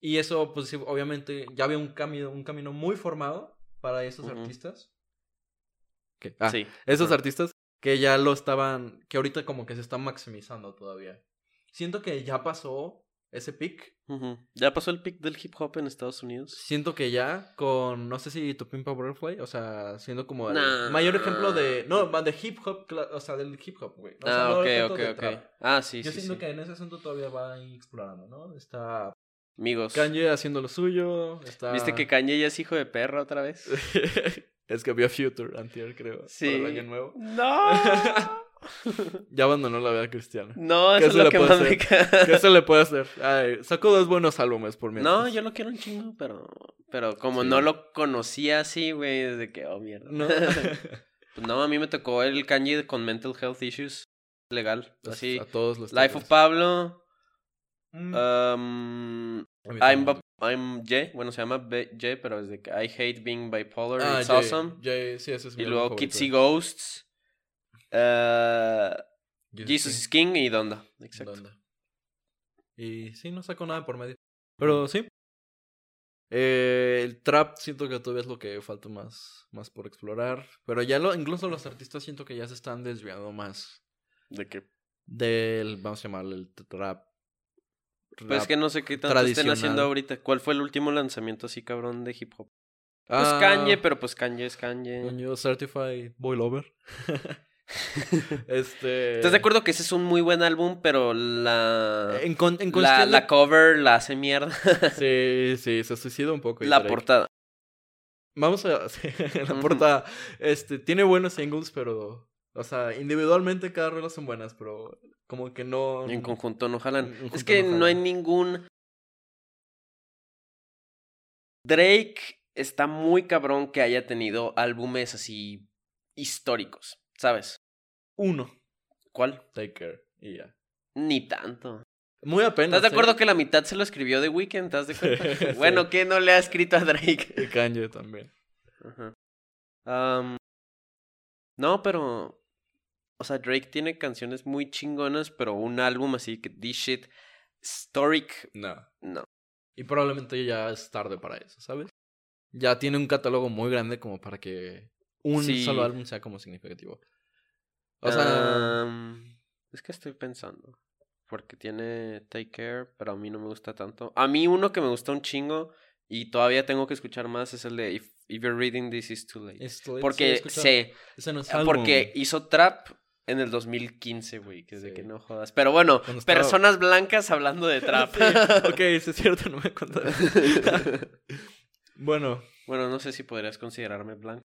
Y eso, pues obviamente, ya había un camino, un camino muy formado para esos Ujú. artistas. ¿Qué? Ah, sí. esos artistas que ya lo estaban, que ahorita como que se están maximizando todavía. Siento que ya pasó ese pick. Ujú. ¿Ya pasó el pick del hip hop en Estados Unidos? Siento que ya con, no sé si tu Pimpa Butterfly, o sea, siendo como el Nah. mayor ejemplo de, no, de hip hop, o sea, del hip hop, güey. O sea, ah, no ok, ok, ok. Ah, sí, Yo sí, siento sí. que en ese asunto todavía va explorando, ¿no? Está Amigos. Kanye haciendo lo suyo, está... ¿Viste que Kanye ya es hijo de perra otra vez? *laughs* es que había Future antier, creo, Sí. para el año nuevo. ¡No! *laughs* Ya abandonó la vida cristiana. No, ¿Qué eso es lo que más me. ¿Qué se le puede hacer? Ay, sacó dos buenos álbumes por mientras. No, yo lo quiero un chingo, pero. Pero como Sí. no lo conocía así, güey, desde que, oh, mierda. No. *laughs* Pues no, a mí me tocó el Kanye con mental health issues. Legal. Así. A todos los Life of Pablo. Um, I'm, I'm J. Bueno, se llama B- J, pero es de que I hate being bipolar. Ah, It's awesome. Jay, sí, ese es mi Y luego. Kitsy Ghosts. eh, Jesus is King y Donda. Exacto. Donda. Y sí, no sacó nada por medio. Pero sí. Eh, el trap siento que todavía es lo que falta más, más por explorar. Pero ya lo, incluso los artistas siento que ya se están desviando más ¿De qué? del, vamos a llamarle el trap. Pues es que no sé qué tanto estén haciendo ahorita. ¿Cuál fue el último lanzamiento así cabrón de hip hop? Pues Ah, Kanye, pero pues Kanye es Kanye. coño, Certified Boy Lover. *laughs* este. ¿Estás de acuerdo que ese es un muy buen álbum, pero la... En, con- en la, la cover la hace mierda. *laughs* Sí, sí, se suicida un poco. la portada. Vamos a. *laughs* la portada. Este, tiene buenos singles, pero. O sea, individualmente cada rola son buenas, pero como que no. En conjunto no jalan. En conjunto es que no no hay ningún. Drake está muy cabrón que haya tenido álbumes así históricos, ¿sabes? Uno. ¿Cuál? Take care. Y ya. Ni tanto. Muy apenas. ¿Estás de acuerdo ¿eh? que la mitad se lo escribió The Weeknd? ¿Estás de? *laughs* Sí. Bueno, ¿qué no le ha escrito a Drake? Y Kanye también. Ajá. No, pero. O sea, Drake tiene canciones muy chingonas, pero un álbum así que this shit. Historic. No. No. Y probablemente ya es tarde para eso, ¿sabes? Ya tiene un catálogo muy grande como para que un Sí. solo álbum sea como significativo. O sea. Es que estoy pensando. Porque tiene Take Care, pero a mí no me gusta tanto. A mí uno que me gusta un chingo y todavía tengo que escuchar más es el de If, If You're Reading This Is Too Late. sí, he Porque sé, no álbum. Porque hizo trap en el 2015, güey, que es de que no jodas. Pero bueno, Cuando estaba- personas blancas hablando de trap. *laughs* Sí, ok, sí es cierto, no me contaste. *laughs* bueno, bueno, no sé si podrías considerarme blanco.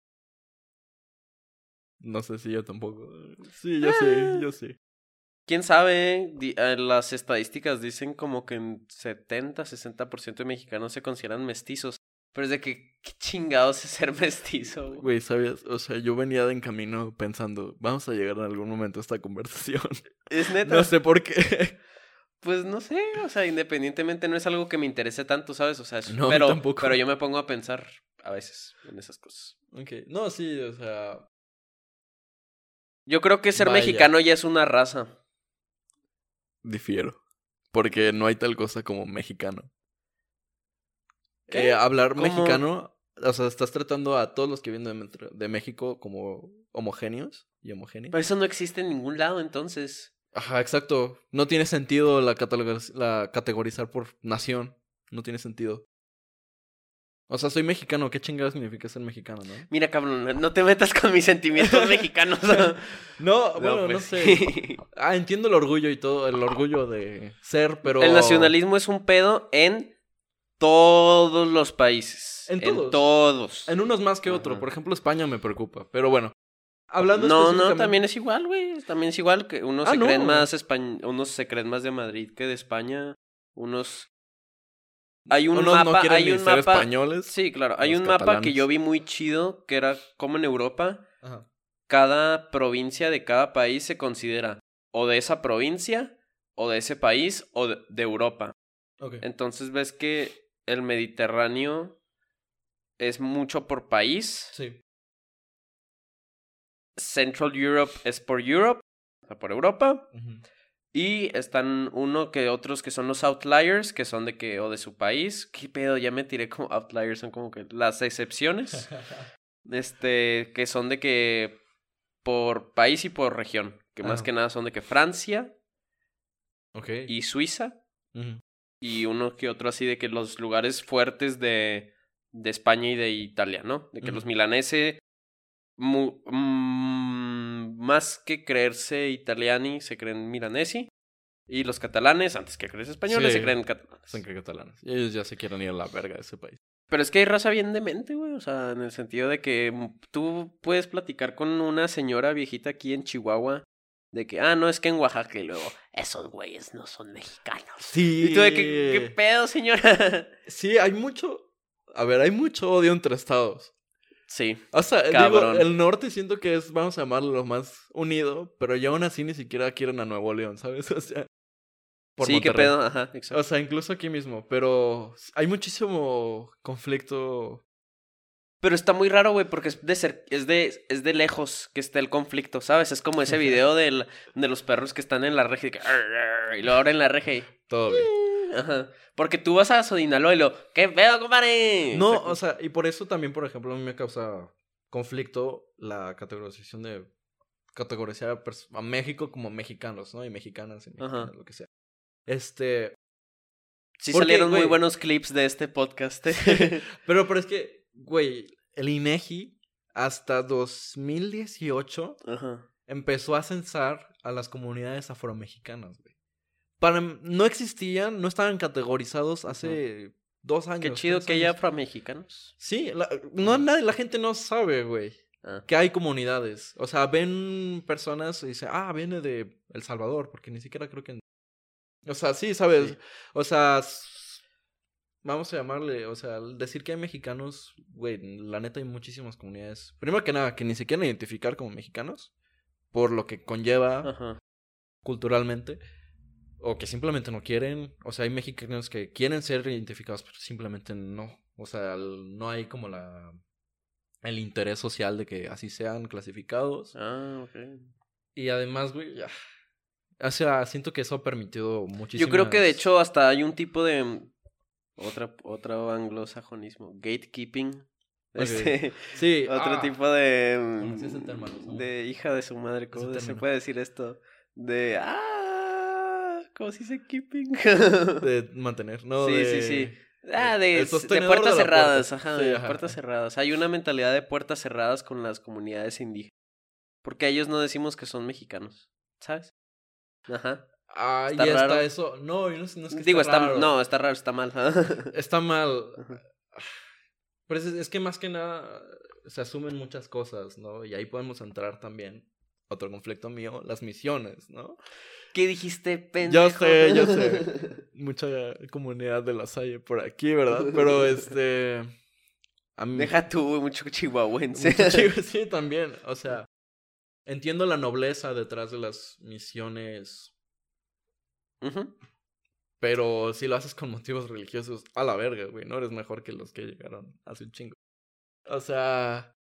no sé si yo tampoco. Sí, yo sí, yo sí. ¿Quién sabe? Eh, las estadísticas dicen como que en 70, 60% de mexicanos se consideran mestizos. Pero es de que, ¿qué chingados es ser mestizo? güey? Güey, ¿sabías? O sea, yo venía de en camino pensando, vamos a llegar en algún momento a esta conversación. *laughs* Es neta. No sé por qué. *laughs* Pues no sé, o sea, independientemente no es algo que me interese tanto, ¿sabes? O sea, es- No, pero, tampoco. pero yo me pongo a pensar a veces en esas cosas. Ok, no, sí, o sea, Yo creo que ser Vaya. mexicano ya es una raza. difiero. Porque no hay tal cosa como mexicano. Eh, hablar ¿Cómo? mexicano, o sea, estás tratando a todos los que vienen de, México como homogéneos y homogéneos. Pero eso no existe en ningún lado, entonces. Ajá, exacto. No tiene sentido la, categorizar por nación. No tiene sentido. O sea, soy mexicano. ¿Qué chingada significa ser mexicano, no? Mira, cabrón, no te metas con mis sentimientos *laughs* mexicanos. *laughs* No, bueno, no, pues, sé. sí. *laughs* Ah, entiendo el orgullo y todo, el orgullo de ser, pero... El nacionalismo es un pedo en todos los países. En todos. todos. En unos más que otro. Ajá. Por ejemplo, España me preocupa. Pero bueno. Hablando No, no, también es igual, güey. También es igual que unos Ah, se creen más españ- unos se creen más de Madrid que de España, unos hay un Unos mapa, no hay un ser mapa. españoles. Sí, claro, hay un mapa que yo vi muy chido que era como en Europa, Ajá. cada provincia de cada país se considera o de esa provincia o de ese país o de, de Europa. Ok. Entonces ves que el Mediterráneo es mucho por país. Sí. Central Europe es por Europe, o sea, por Europa. Y están uno que otros que son los outliers, que son de que, o de su país. ¿Qué pedo? Ya me tiré como outliers, son como que las excepciones. *laughs* este, que son de que por país y por región. Que más Ajá. que nada son de que Francia ok. y Suiza. Ujú. Y uno que otro así de que los lugares fuertes de, de España y de Italia, ¿no? De que los milaneses, mu- mm, más que creerse italiani, se creen milanesi. Y los catalanes, antes que creerse españoles, Sí. se creen catalanes. Son que catalanes. Y ellos ya se quieren ir a la verga de ese país. Pero es que hay raza bien demente, güey. O sea, en el sentido de que mm, tú puedes platicar con una señora viejita aquí en Chihuahua. De que, ah, no, es que en Oaxaca y luego, esos güeyes no son mexicanos. Sí. Y tú de que, ¿qué pedo, señora? *laughs* Sí, hay mucho. A ver, hay mucho odio entre estados. sí. O sea, digo, el norte siento que es, vamos a llamarlo, lo más unido, pero ya aún así ni siquiera quieren a Nuevo León, ¿sabes? *laughs* O sea. por sí, qué pedo, ajá, exacto. O sea, incluso aquí mismo, pero hay muchísimo conflicto. Pero está muy raro, güey, porque es de, cer- es, de, es de lejos que está el conflicto, ¿sabes? Es como ese video del, de los perros que están en la reja y, que, y luego abren la reja y... Todo bien. Ajá. Porque tú vas a Sodinalo y lo, ¿qué pedo, compadre? No, o sea, y por eso también, por ejemplo, a mí me causa conflicto la categorización de categorizar a, México como mexicanos, ¿no? Y mexicanas y mexicanas, lo que sea. Este, sí porque, salieron muy buenos clips de este podcast. ¿eh? pero, pero es que, güey, el INEGI hasta 2018 Ajá. empezó a censar a las comunidades afromexicanas, güey. Para, no existían, no estaban categorizados hace dos años. Qué chido que haya años. afromexicanos. Sí, la, no, nadie, la gente no sabe, güey. Ah. que hay comunidades. O sea, ven personas y dicen, ah, viene de El Salvador, porque ni siquiera creo que... O sea, sí, ¿sabes? Sí. O sea, vamos a llamarle, o sea, al decir que hay mexicanos, güey, la neta hay muchísimas comunidades. Primero que nada, que ni se quieren identificar como mexicanos, por lo que conlleva Ajá. culturalmente, o que simplemente no quieren. O sea, hay mexicanos que quieren ser identificados, pero simplemente no. O sea, no hay como la el interés social de que así sean clasificados. Ah, ok. Y además, güey, ya. O sea, siento que eso ha permitido muchísimo. Yo creo que de hecho hasta hay un tipo de otra otro anglosajonismo, gatekeeping. Este, *laughs* Sí. otro ah, tipo de mm, ese término, ¿no? de hija de su madre, ¿cómo se puede decir esto? De ah, ¿cómo se dice keeping? *laughs* De mantener, ¿no? sí, de- sí, sí. Ah, de, de puertas de la puerta. cerradas, ajá, Sí, de ajá, puertas cerradas. Hay una mentalidad de puertas cerradas con las comunidades indígenas. Porque a ellos no decimos que son mexicanos, ¿sabes? Ajá. Ah, Está y hasta raro. eso. No, no no es que Digo, está, está, raro. no, está raro, está mal. *laughs* Está mal. Pero es, es que más que nada se asumen muchas cosas, ¿no? Y ahí podemos entrar también. Otro conflicto mío, las misiones, ¿no? ¿Qué dijiste, pendejo? Yo sé, yo sé. *laughs* Mucha comunidad de la Salle por aquí, ¿verdad? Pero *laughs* este. A mí. Deja tú, mucho chihuahuense. mucho sí, también. O sea, entiendo la nobleza detrás de las misiones. Ujú. Pero si lo haces con motivos religiosos, a la verga, güey. No eres mejor que los que llegaron hace un chingo. O sea.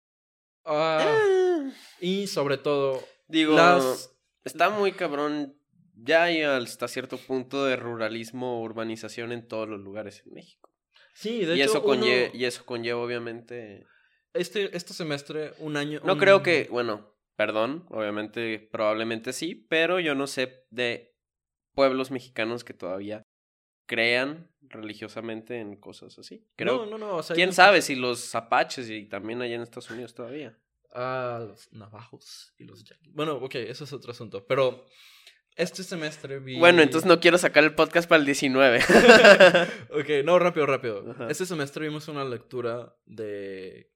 ah, Ah, y sobre todo, Digo, las. está muy cabrón. Ya hay hasta cierto punto de ruralismo, urbanización en todos los lugares en México. Sí, de y, hecho, eso conlle- uno- y eso conlleva, obviamente. este, este semestre, un año. No un- creo que, bueno, perdón, obviamente, probablemente sí, pero yo no sé de pueblos mexicanos que todavía crean religiosamente en cosas así. Creo, No, no, no. O sea, ¿Quién sabe si los apaches y también allá en Estados Unidos todavía? Ah, los navajos y los yaquis. Bueno, ok, eso es otro asunto. Pero este semestre vi. Bueno, entonces no quiero sacar el podcast para el 19. *laughs* ok, no, rápido, rápido. Ajá. Este semestre vimos una lectura de.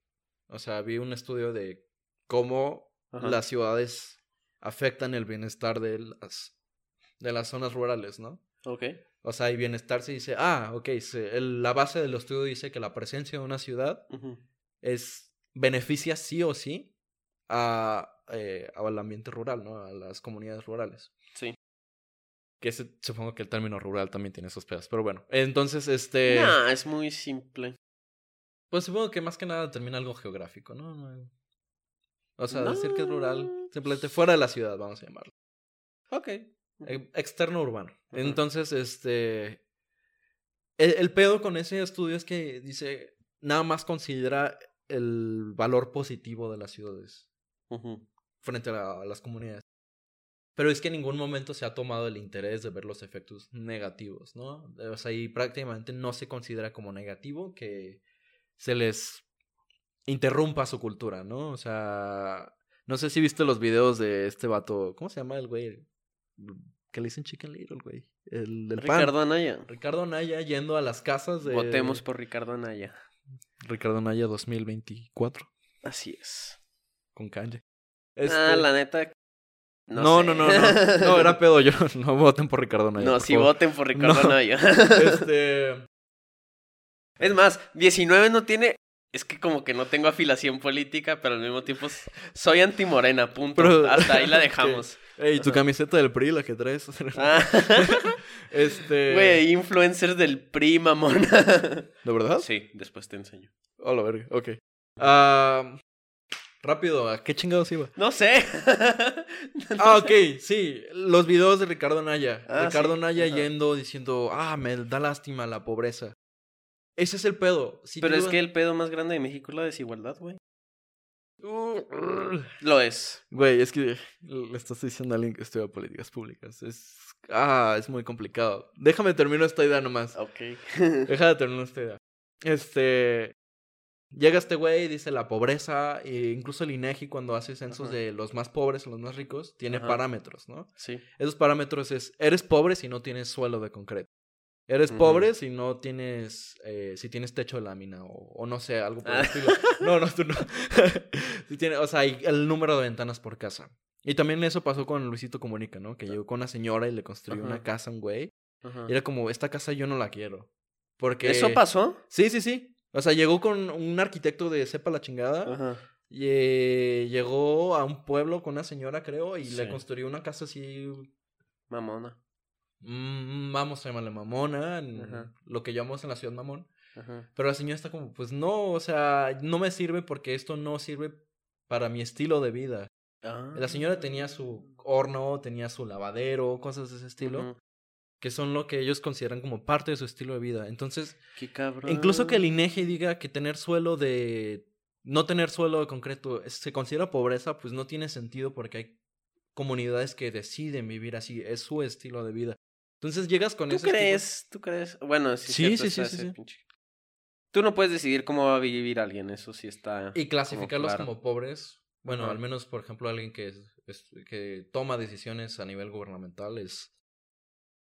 O sea, vi un estudio de cómo Ajá. las ciudades afectan el bienestar de las, de las zonas rurales, ¿no? ok. O sea, y bienestar se dice, ah, ok, se- el- la base del estudio dice que la presencia de una ciudad es beneficia sí o sí a, eh, al ambiente rural, ¿no? A las comunidades rurales. Sí. Que ese- supongo que el término rural también tiene esos pedos. Pero bueno, entonces, este... Nah, es muy simple. Pues supongo que más que nada termina algo geográfico, ¿no? O sea, decir que es rural, simplemente fuera de la ciudad, vamos a llamarlo. Ok. Eh, Externo urbano. Entonces, este... El, el pedo con ese estudio es que dice, nada más considera el valor positivo de las ciudades. Frente a, la- a las comunidades. Pero es que en ningún momento se ha tomado el interés de ver los efectos negativos, ¿no? O sea, y prácticamente no se considera como negativo que se les interrumpa su cultura, ¿no? O sea, no sé si viste los videos de este vato, ¿cómo se llama el güey? Que le dicen Chicken Little, güey. El del pan. Ricardo Anaya. Ricardo Anaya yendo a las casas de... Votemos por Ricardo Anaya. Ricardo Anaya 2024 Así es. con Kanye. Ah, Este- la neta. No, No, sé. no, no, no. No, era *laughs* pedo yo. *laughs* No voten por Ricardo Naya. No, por favor. voten por Ricardo No. Anaya. *laughs* Este. Es más, 19 no tiene. Es que como que no tengo afilación política, pero al mismo tiempo soy antimorena, punto. Pero- Hasta ahí la dejamos. Ey, tu camiseta del PRI, la que traes. *laughs* Ah, Este. Güey, influencers del PRI, mamón. *laughs* ¿De verdad? Sí, después te enseño. A la verga, ok. Ah, rápido, ¿a qué chingados iba? No sé. *laughs* Ah, ok, sí, los videos de Ricardo Naya. Ah, Ricardo sí, Naya yendo diciendo, ah, me da lástima la pobreza. Ese es el pedo. Si Pero es que el pedo más grande de México es la desigualdad, güey. Lo es. Güey, es que le estás diciendo a alguien que estudia políticas públicas. Es. Ah, es muy complicado. Déjame terminar esta idea nomás. Ok. *laughs* Déjame terminar esta idea. Este. Llega este güey, dice la pobreza, e incluso el INEGI cuando hace censos Ajá. de los más pobres o los más ricos, tiene Ajá. parámetros, ¿no? sí. Esos parámetros es, eres pobre si no tienes suelo de concreto. Eres pobre si no tienes, eh, si tienes techo de lámina o, o no sé, algo por el Ah. estilo. No, no, tú no. *laughs* si tiene, o sea, el número de ventanas por casa. Y también eso pasó con Luisito Comunica, ¿no? Que llegó con una señora y le construyó una casa a un güey. Y era como, esta casa yo no la quiero. Porque... ¿Eso pasó? Sí, sí, sí. O sea, llegó con un arquitecto de sepa la chingada. Ajá. Y eh, llegó a un pueblo con una señora, creo, y le construyó una casa así Mamona. Mm, vamos a llamarle mamona, en Ajá. lo que llamamos en la ciudad mamón. Ajá. Pero la señora está como, pues no, o sea, no me sirve porque esto no sirve para mi estilo de vida. Ah. La señora tenía su horno, tenía su lavadero, cosas de ese estilo, que son lo que ellos consideran como parte de su estilo de vida. Entonces, Qué cabrón. incluso que el INEGI diga que tener suelo de... No tener suelo de concreto se considera pobreza, pues no tiene sentido porque hay comunidades que deciden vivir así, es su estilo de vida. Entonces llegas con ¿Tú ese tipo- crees? ¿Tú crees? Bueno, sí, Sí, sí, sí, sí, pinche- Tú no puedes decidir cómo va a vivir alguien, eso sí está. Y clasificarlos claro. como pobres. Bueno, al menos, por ejemplo, alguien que, es- que toma decisiones a nivel gubernamental es...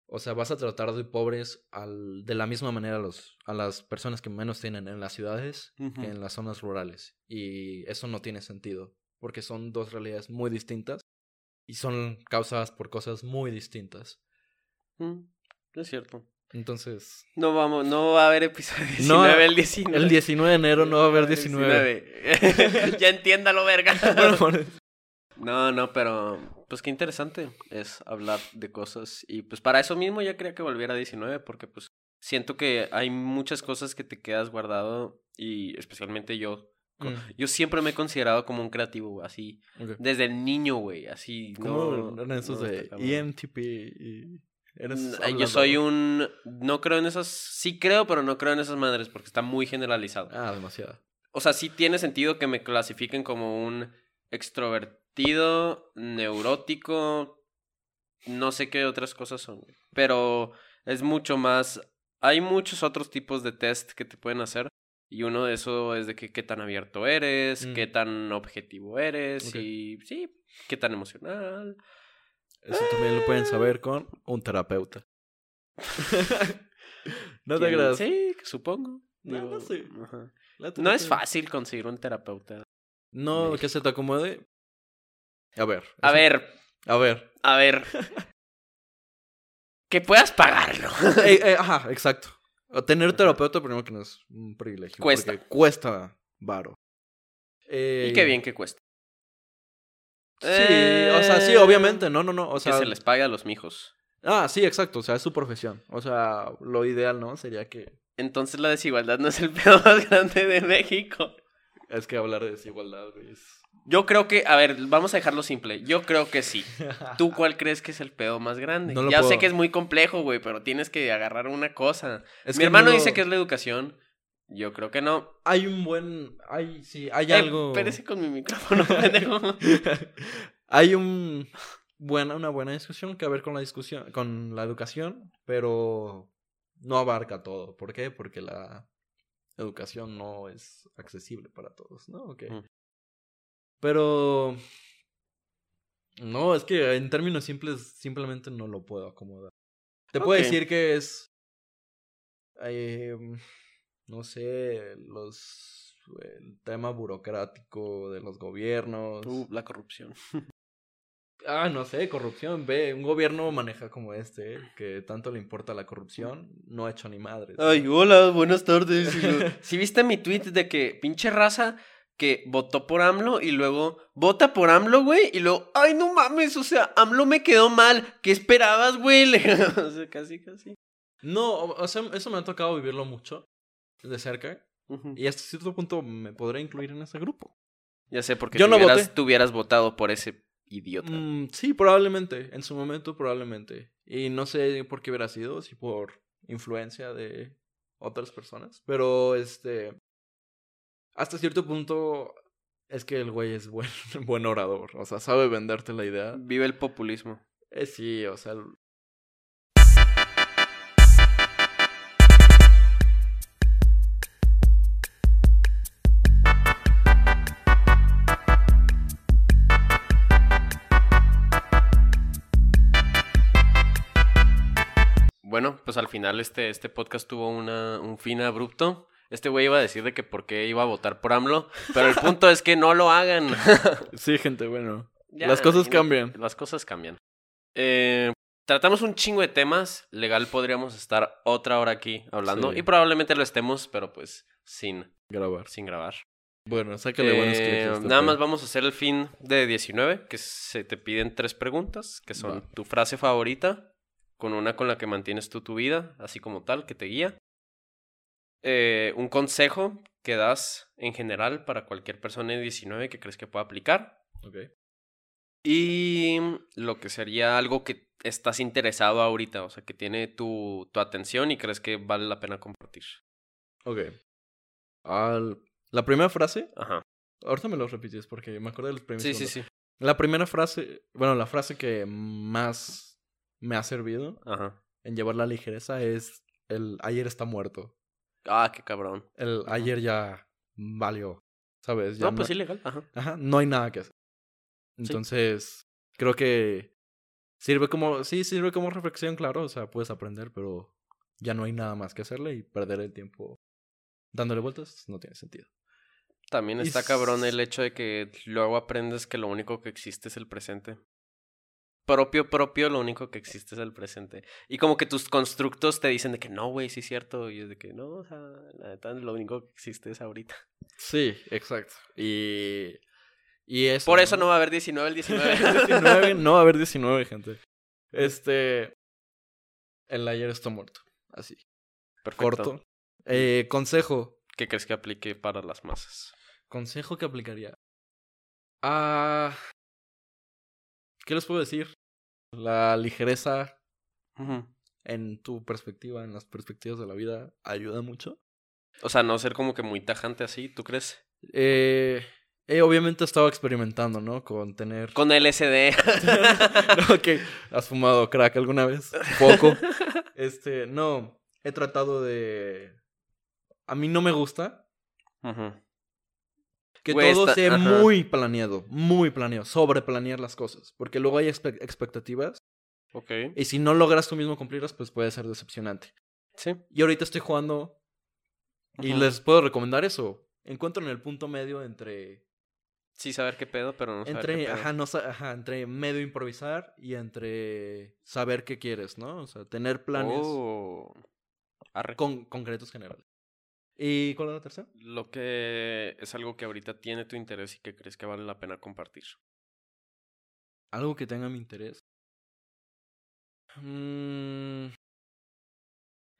O sea, vas a tratar de pobres al, de la misma manera a, los, a las personas que menos tienen en las ciudades que en las zonas rurales. Y eso no tiene sentido, porque son dos realidades muy distintas y son causadas por cosas muy distintas. Mm, es cierto. Entonces, No vamos, no va a haber episodio 19 *laughs* No, el 19. el 19 de enero no va a haber 19. 19. *laughs* ya entiéndalo, verga. *laughs* No, no, pero pues qué interesante es hablar de cosas y pues para eso mismo ya quería que volviera a 19 porque pues siento que hay muchas cosas que te quedas guardado y especialmente yo. Mm. Yo siempre me he considerado como un creativo, así, ok. desde niño, güey, así. ¿Cómo no, eran esos no, de cabrón. ENTP? y- eres Mm, Yo soy un... No creo en esas... Sí creo, pero no creo en esas madres porque está muy generalizado. Ah, demasiado. O sea, sí tiene sentido que me clasifiquen como un extrovertido, neurótico, no sé qué otras cosas son, pero es mucho más... Hay muchos otros tipos de test que te pueden hacer y uno de esos es de que qué tan abierto eres, Mm. qué tan objetivo eres y sí, qué tan emocional. Eso también lo pueden saber con un terapeuta. *laughs* no te ¿Quién- creas. Sí, supongo. No, Digo, no sé. No es fácil conseguir un terapeuta. No, que se te acomode. A ver. A ver, A ver. a *laughs* ver. que puedas pagarlo. Eh, eh, ajá, exacto. Tener terapeuta, primero que no es un privilegio. Cuesta. porque Cuesta varo. Eh, y qué bien que cuesta. Sí, o sea, sí, obviamente. No, no, no. O que sea, se les pague a los mijos. Ah, sí, exacto. O sea, es su profesión. O sea, lo ideal, ¿no? Sería que. Entonces la desigualdad no es el *laughs* pedo más grande de México. Es que hablar de desigualdad, güey. es- Yo creo que, a ver, vamos a dejarlo simple. Yo creo que sí. *laughs* ¿Tú cuál crees que es el pedo más grande? No ya sé que es muy complejo, güey, pero tienes que agarrar una cosa. Es Mi que hermano no dice que es la educación. Yo creo que no. Hay un buen. Hay, sí, hay Eh, algo. espérese con mi micrófono, *laughs* pendejo. *laughs* hay un buena, una buena discusión que ver con la discusión, con la educación, pero no abarca todo. ¿Por qué? Porque la educación no es accesible para todos, ¿no? Ok. Ujú. Pero no, es que en términos simples simplemente no lo puedo acomodar. Te puedo decir que es eh, no sé, los el tema burocrático de los gobiernos. Uh, la corrupción. *laughs* Ah, no sé, corrupción. Ve, un gobierno maneja como este, ¿eh? que tanto le importa la corrupción, no ha hecho ni madre. Ay, hola, buenas tardes. Si *laughs* viste mi tweet de que pinche raza que votó por AMLO y luego vota por AMLO, güey, y luego, ay, no mames, o sea, AMLO me quedó mal. ¿Qué esperabas, güey? *laughs* O sea, casi, casi. No, o sea, eso me ha tocado vivirlo mucho de cerca y hasta cierto punto me podré incluir en ese grupo. Ya sé, porque Yo tú no hubieras, voté. tú hubieras votado por ese idiota. Mm, sí, probablemente. En su momento, probablemente. Y no sé por qué hubiera sido, si por influencia de otras personas. Pero, este. Hasta cierto punto, es que el güey es buen, *laughs* buen orador. O sea, sabe venderte la idea. Vive el populismo. Eh, sí, o sea. Pues al final este, este podcast tuvo una, un fin abrupto. Este güey iba a decir de que por qué iba a votar por AMLO, pero el *laughs* punto es que no lo hagan. *laughs* Sí, gente, bueno. Ya, Las cosas cambian. Las cosas cambian. Eh, tratamos un chingo de temas. Legal podríamos estar otra hora aquí hablando. Sí. Y probablemente lo estemos, pero pues sin, Grabar. sin grabar. Bueno, sácale buenos. Eh, este nada más vamos a hacer el fin de 19, que se te piden tres preguntas, que son Va. tu frase favorita, con una con la que mantienes tú tu vida, así como tal, que te guía. Eh, un consejo que das en general para cualquier persona de 19 que crees que pueda aplicar. Ok. Y lo que sería algo que estás interesado ahorita, o sea, que tiene tu, tu atención y crees que vale la pena compartir. Ok. Al- La primera frase. Ajá. Ahorita me lo repites porque me acordé de los primeros. Sí, sí, sí. La primera frase. Bueno, la frase que más me ha servido Ajá. en llevar la ligereza es el ayer está muerto. Ah, qué cabrón. El ayer ya valió. ¿Sabes? Ya No, pues ilegal. Ajá. Ajá, no hay nada que hacer. Entonces, creo que sirve como, sí, sirve como reflexión, claro, o sea, puedes aprender, pero ya no hay nada más que hacerle y perder el tiempo dándole vueltas no tiene sentido. También Y está cabrón el hecho de que luego aprendes que lo único que existe es el presente. Propio, propio, lo único que existe es el presente. Y como que tus constructos te dicen de que no, güey, sí es cierto. Y es de que no, o sea, la neta, lo único que existe es ahorita. Sí, exacto. Y, y eso. Por eso no va a haber 19 el 19. 19, no va a haber 19, *laughs* gente. Este. El ayer está muerto. Así. Perfecto. Corto. Eh, consejo. ¿Qué crees que aplique para las masas? Consejo que aplicaría. Ah. ¿Qué les puedo decir? La ligereza en tu perspectiva, en las perspectivas de la vida, ayuda mucho. O sea, no ser como que muy tajante así, ¿tú crees? Eh, he obviamente estado experimentando, ¿no? Con tener. Con LSD. *laughs* ok. ¿Has fumado crack alguna vez? Poco. *laughs* Este, no. He tratado de. A mí no me gusta Ujú. Que Güey, todo está- sea ajá. muy planeado, muy planeado, sobreplanear las cosas. Porque luego hay expe- expectativas Ok. y si no logras tú mismo cumplirlas, pues puede ser decepcionante. Sí. Y ahorita estoy jugando y Ujú. les puedo recomendar eso. Encuentro en el punto medio entre. Sí, saber qué pedo, pero no saber qué Entre, pedo. ajá, no, sa- ajá, entre medio improvisar y entre saber qué quieres, ¿no? O sea, tener planes Oh. Arre. con, concretos generales. ¿Y cuál es la tercera? Lo que es algo que ahorita tiene tu interés y que crees que vale la pena compartir. Algo que tenga mi interés. Mm,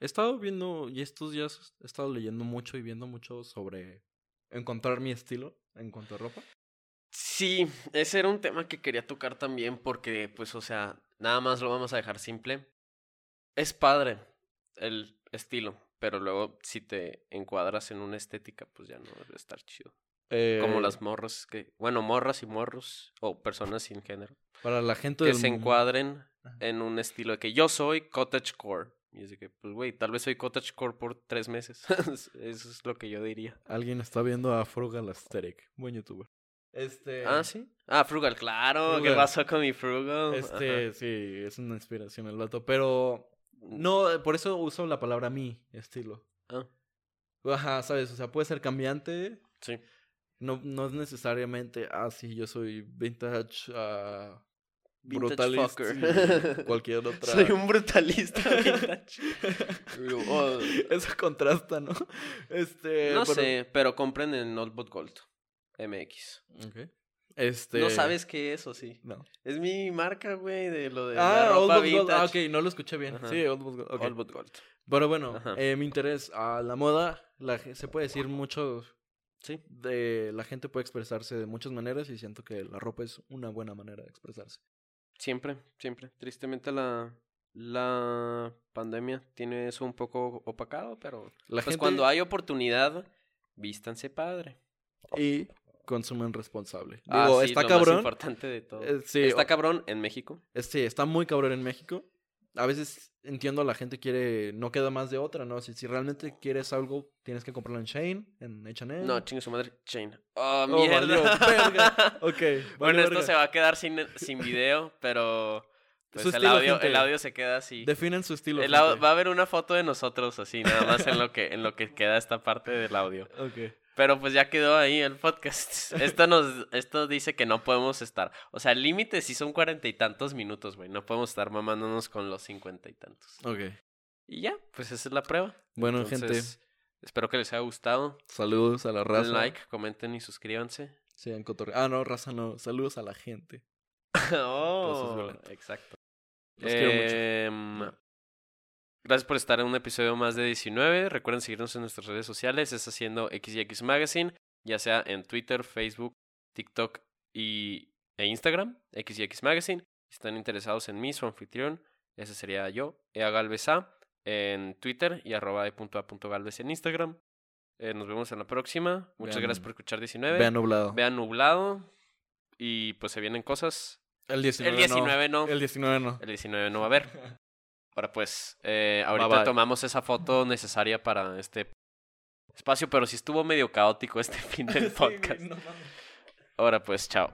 he estado viendo, y estos días he estado leyendo mucho y viendo mucho sobre encontrar mi estilo en cuanto a ropa. Sí, ese era un tema que quería tocar también porque, pues, o sea, nada más lo vamos a dejar simple. Es padre el estilo, pero luego si te encuadras en una estética, pues ya no debe estar chido. Como Eh, las morras que, bueno, morras y morros o personas sin género, Para la gente que del se encuadren en un estilo de que yo soy cottagecore. Y es de que, pues, güey, tal vez soy cottagecore por tres meses. *laughs* Eso es lo que yo diría. Alguien está viendo a Frugal Aesthetic, buen youtuber. Este. Ah, sí. Ah, Frugal, claro. ¿Qué pasó con mi Frugal? Este, sí, es una inspiración el vato. Pero no, por eso uso la palabra mi estilo. Ah, Ajá, sabes, o sea, puede ser cambiante. sí. No, no es necesariamente, ah, sí, yo soy vintage, ah, Vintage brutalist fucker. y *laughs* cualquier *laughs* otra. Soy un brutalista *laughs* vintage. Oh, Eso contrasta, ¿no? Este. no pero- sé, pero compren en Old But Gold. MX. Ok. Este. No sabes qué es, o sí. No. Es mi marca, güey, de lo de la Ah, Old ropa But Gold. Ah, ok, no lo escuché bien. Ajá. Sí, Old But Gold. Old But Gold. Pero bueno, eh, mi interés a la moda, la, se puede decir mucho Sí. De, la gente puede expresarse de muchas maneras y siento que la ropa es una buena manera de expresarse. Siempre, siempre. Tristemente la, la pandemia tiene eso un poco opacado, pero La pues gente cuando hay oportunidad, vístanse padre. y consumen responsable. Ah, Digo, sí, está lo más cabrón. importante de todo. eh, sí, está cabrón en México. eh, sí, está muy cabrón en México. A veces entiendo la gente quiere, no queda más de otra, ¿no? Si, si realmente quieres algo, tienes que comprarlo en Shane, en H&M. No, chingue su madre, Chain. Oh, Oh, mierda. *laughs* valió verga. Ok, bueno, valió esto verga. se va a quedar sin, sin video, pero pues el, audio, gente. el audio se queda así. Definen su estilo. El va a haber una foto de nosotros así, nada más en lo que, en lo que queda esta parte del audio. Ok. Pero pues ya quedó ahí el podcast. *laughs* Esto nos, esto dice que no podemos estar. O sea, el límite sí son cuarenta y tantos minutos, güey. No podemos estar mamándonos con los cincuenta y tantos. Ok. Y ya, pues esa es la prueba. Bueno, Entonces, Espero que les haya gustado. gente, saludos a la raza. Den like, comenten y suscríbanse. Sean cotorre- Ah, no, raza no. Saludos a la gente. *laughs* oh, exacto. Los quiero mucho. Gracias por estar en un episodio más de 19. Recuerden seguirnos en nuestras redes sociales. Es haciendo XX Magazine, ya sea en Twitter, Facebook, TikTok y, e Instagram, XX Magazine. Si están interesados en mí, su anfitrión, ese sería yo, Ea Galvez A, en Twitter y arroba de punto a punto Galvez en Instagram. Eh, nos vemos en la próxima. Muchas Vean- gracias por escuchar 19. Vean nublado. Vean nublado. Y pues se vienen cosas. El 19, El 19 no. El 19 no. El 19 no va a haber. *laughs* Ahora pues, eh, ahorita bye. tomamos esa foto necesaria para este espacio, pero sí estuvo medio caótico este *laughs* fin del podcast. no. Ahora pues, chao.